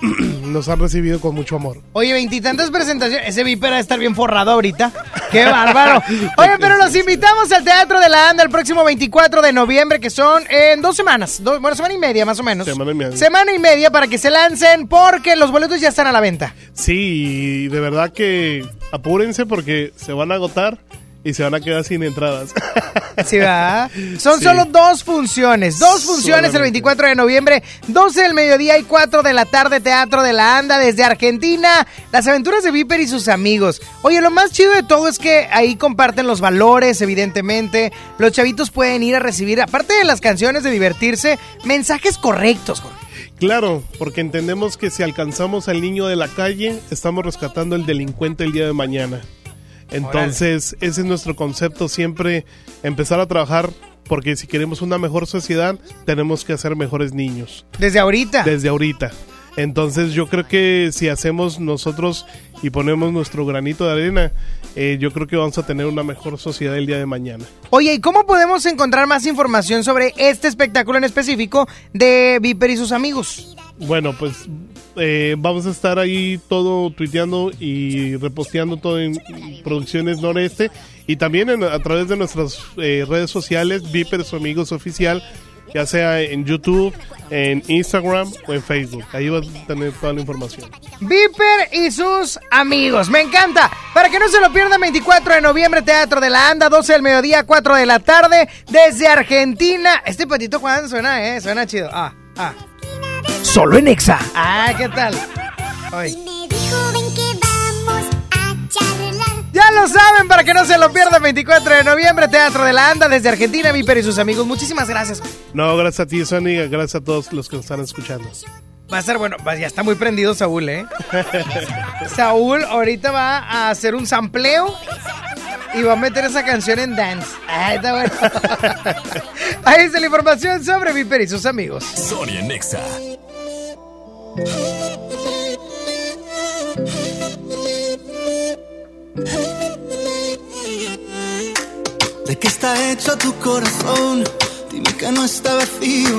[clears throat] nos han recibido con mucho amor. Oye, veintitantas presentaciones. Ese Viper va a estar bien forrado ahorita. ¡Qué bárbaro! [laughs] Oye, pero los invitamos al Teatro de la Anda el próximo 24 de noviembre, que son en dos semanas. Dos, bueno, semana y media más o menos. Semana y media. Semana y media para que se lancen porque los boletos ya están a la venta. Sí, de verdad que apúrense porque se van a agotar y se van a quedar sin entradas. [laughs] Sí, ¿verdad? Son Sí. solo dos funciones. Dos funciones el Solamente. 24 de noviembre, 12 del mediodía y 4 de la tarde, Teatro de la Anda desde Argentina. Las aventuras de Viper y sus amigos. Oye, lo más chido de todo es que ahí comparten los valores, evidentemente. Los chavitos pueden ir a recibir, aparte de las canciones de divertirse, mensajes correctos. Jorge. Claro, porque entendemos que si alcanzamos al niño de la calle, estamos rescatando al delincuente el día de mañana. Entonces, ese es nuestro concepto siempre, empezar a trabajar, porque si queremos una mejor sociedad, tenemos que hacer mejores niños. Desde ahorita. Desde ahorita. Entonces yo creo que si hacemos nosotros y ponemos nuestro granito de arena, eh, yo creo que vamos a tener una mejor sociedad el día de mañana. Oye, ¿y cómo podemos encontrar más información sobre este espectáculo en específico de Viper y sus amigos? Bueno, pues eh, vamos a estar ahí todo tuiteando y reposteando todo en Producciones Noreste y también en- a través de nuestras eh, redes sociales, Viper su amigos oficial, ya sea en YouTube, en Instagram o en Facebook. Ahí vas a tener toda la información. Viper y sus amigos. Me encanta. Para que no se lo pierdan, 24 de noviembre, Teatro de la Anda, 12 del mediodía, 4 de la tarde, desde Argentina. Este patito Juan suena, ¿eh? Suena chido. Ah, ah. Solo en Exa. Ah, ¿qué tal? Ay. Ya lo saben, para que no se lo pierdan, 24 de noviembre, Teatro de la Anda, desde Argentina, Viper y sus amigos. Muchísimas gracias. No, gracias a ti, Sony, gracias a todos los que nos están escuchando. Va a estar bueno, ya está muy prendido Saúl, ¿eh? [laughs] Saúl ahorita va a hacer un sampleo y va a meter esa canción en dance. Ah, está bueno. [laughs] Ahí está la información sobre Viper y sus amigos. Sonia Nexa. ¿De qué está hecho tu corazón? Dime que no está vacío.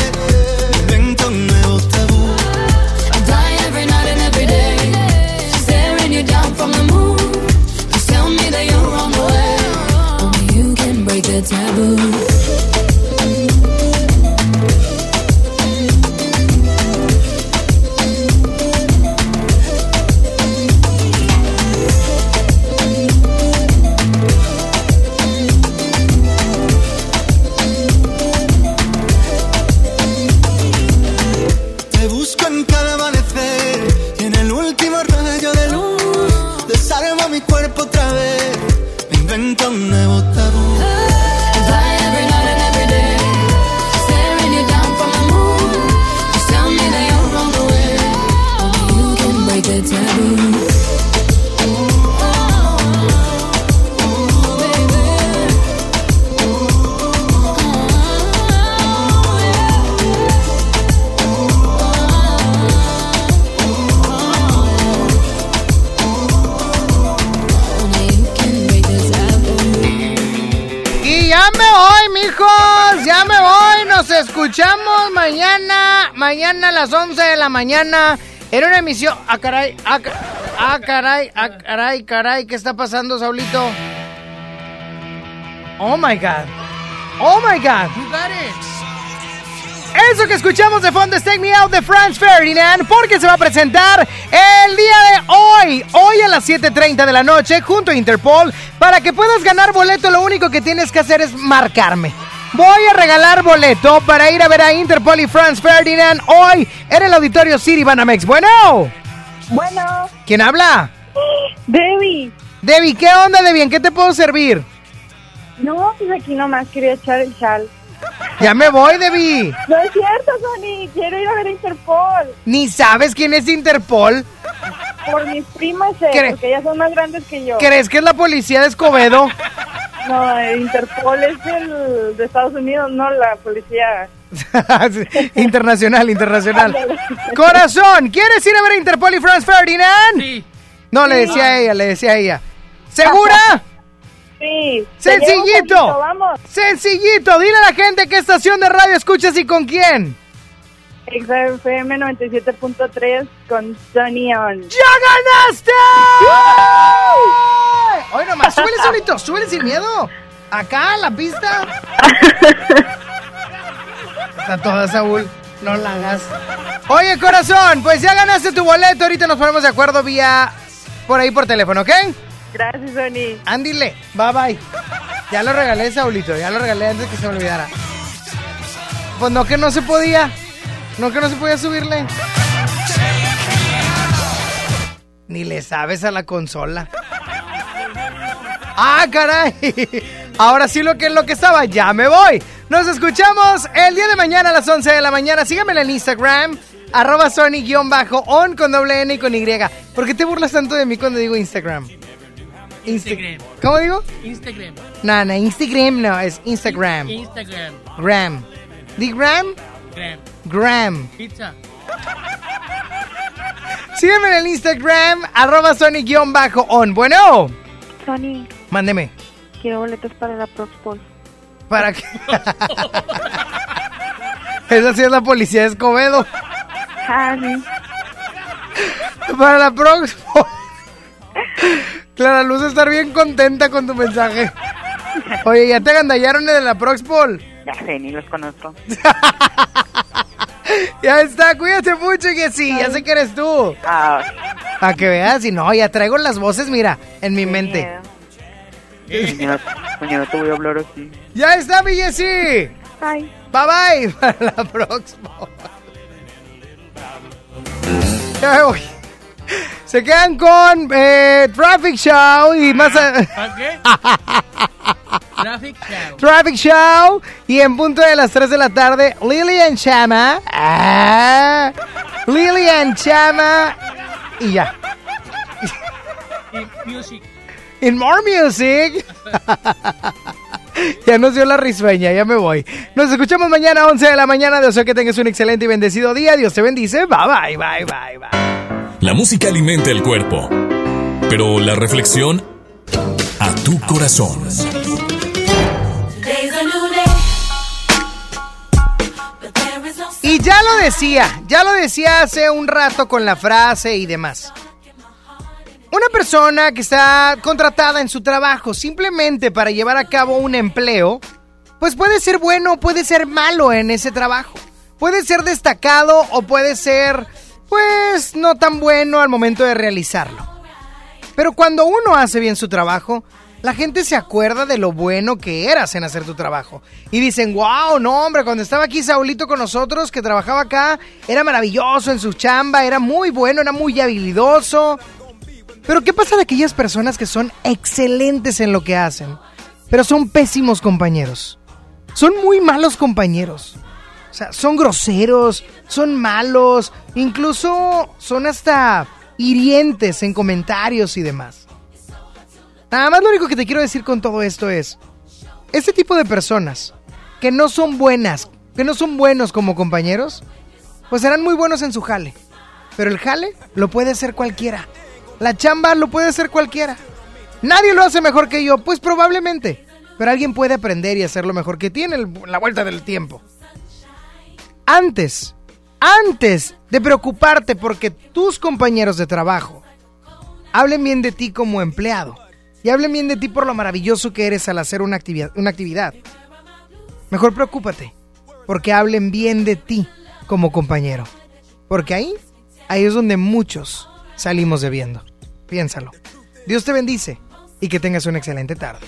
Taboo. Mañana, a las 11 de la mañana en una emisión. Ah, caray, ah, ah, caray, ah, caray, caray, ¿qué está pasando, Saulito? Oh my God. Oh my God. Eso que escuchamos de fondo es Take Me Out de Franz Ferdinand porque se va a presentar el día de hoy, hoy a las 7.30 de la noche junto a Interpol. Para que puedas ganar boleto lo único que tienes que hacer es marcarme. Voy a regalar boleto para ir a ver a Interpol y Franz Ferdinand hoy en el Auditorio City Banamex. Bueno. Bueno. ¿Quién habla? Debbie. Debbie, ¿qué onda, Debbie? ¿En qué te puedo servir? No, pues aquí nomás quería echar el chal. Ya me voy, Debbie. No es cierto, Sony. Quiero ir a ver a Interpol. ¿Ni sabes quién es Interpol? Por mis primas, eh, ¿Cre- porque ellas son más grandes que yo. ¿Crees que es la policía de Escobedo? No, eh, Interpol es el de Estados Unidos, no la policía. [laughs] internacional, internacional. Corazón, ¿quieres ir a ver a Interpol y Franz Ferdinand? Sí. No, le decía a ella, le decía a ella. ¿Segura? Sí. Sencillito. poquito, vamos. Sencillito. Dile a la gente qué estación de radio escuchas y con quién. XFM 97.3 con Sony On. ¡Ya ganaste! Oye, nomás, súbele [laughs] solito, súbele sin miedo. Acá, la pista. Está toda, Saúl. No la hagas. Oye, corazón, pues ya ganaste tu boleto. Ahorita nos ponemos de acuerdo vía por ahí por teléfono, ¿ok? Gracias, Sony. Ándile, bye bye. Ya lo regalé, Saulito, ya lo regalé antes que se me olvidara. Pues no que no se podía. No que no se podía subirle. Ni le sabes a la consola. ¡Ah, caray! Ahora sí lo que es lo que estaba, ya me voy. Nos escuchamos el día de mañana a las 11 de la mañana. Síganme en Instagram, arroba Sony-on con doble N y con Y. ¿Por qué te burlas tanto de mí cuando digo Instagram? Insta- ¿Cómo digo? Instagram. No, no, Instagram no, es Instagram. Instagram. Gram. ¿Di gram? Gram. Gram. Pizza. [laughs] Sígueme en el Instagram, arroba Sony-on. Bueno, Sony, mándeme. quiero boletos para la Proxpol. Para que... [laughs] Esa sí es la policía de Escobedo. Honey. Para la próxima. Clara Luz estar bien contenta con tu mensaje. Oye, ¿ya te agandallaron de la Proxpol? Ya sé, ni los conozco. [laughs] [laughs] Ya está, cuídate mucho, sí, ya sé que eres tú. Ah. Para que veas, y no, ya traigo las voces, mira, en mi mente. [laughs] Mañana, mañana te voy a hablar así. Ya está, mi Jessy. Bye. Bye bye. [laughs] Para la próxima. Ya me voy. Se quedan con eh, Traffic Show y más. a- ¿Para qué? Traffic Show. Traffic Show y en punto de las 3 de la tarde, Lilian Chama. Ah, Lilian Chama. Y ya. Y music. In more music. [laughs] ya nos dio la risueña, ya me voy. Nos escuchamos mañana a 11 de la mañana. Deseo que tengas un excelente y bendecido día. Dios te bendice. Bye bye, bye, bye, bye. La música alimenta el cuerpo, pero la reflexión a tu corazón. Ya lo decía, ya lo decía hace un rato con la frase y demás. Una persona que está contratada en su trabajo simplemente para llevar a cabo un empleo, pues puede ser bueno o puede ser malo en ese trabajo. Puede ser destacado o puede ser, pues, no tan bueno al momento de realizarlo. Pero cuando uno hace bien su trabajo, la gente se acuerda de lo bueno que eras en hacer tu trabajo. Y dicen, wow, no hombre, cuando estaba aquí Saulito con nosotros, que trabajaba acá, era maravilloso en su chamba, era muy bueno, era muy habilidoso. Pero ¿qué pasa de aquellas personas que son excelentes en lo que hacen, pero son pésimos compañeros? Son muy malos compañeros. O sea, son groseros, son malos, incluso son hasta hirientes en comentarios y demás. Nada más lo único que te quiero decir con todo esto es, este tipo de personas que no son buenas, que no son buenos como compañeros, pues serán muy buenos en su jale. Pero el jale lo puede hacer cualquiera. La chamba lo puede hacer cualquiera. Nadie lo hace mejor que yo, pues probablemente. Pero alguien puede aprender y hacerlo mejor que tiene la vuelta del tiempo. antes, antes de preocuparte porque tus compañeros de trabajo hablen bien de ti como empleado y hablen bien de ti por lo maravilloso que eres al hacer una actividad, una actividad. Mejor preocúpate porque hablen bien de ti como compañero. Porque ahí, ahí es donde muchos salimos debiendo. Piénsalo. Dios te bendice y que tengas una excelente tarde.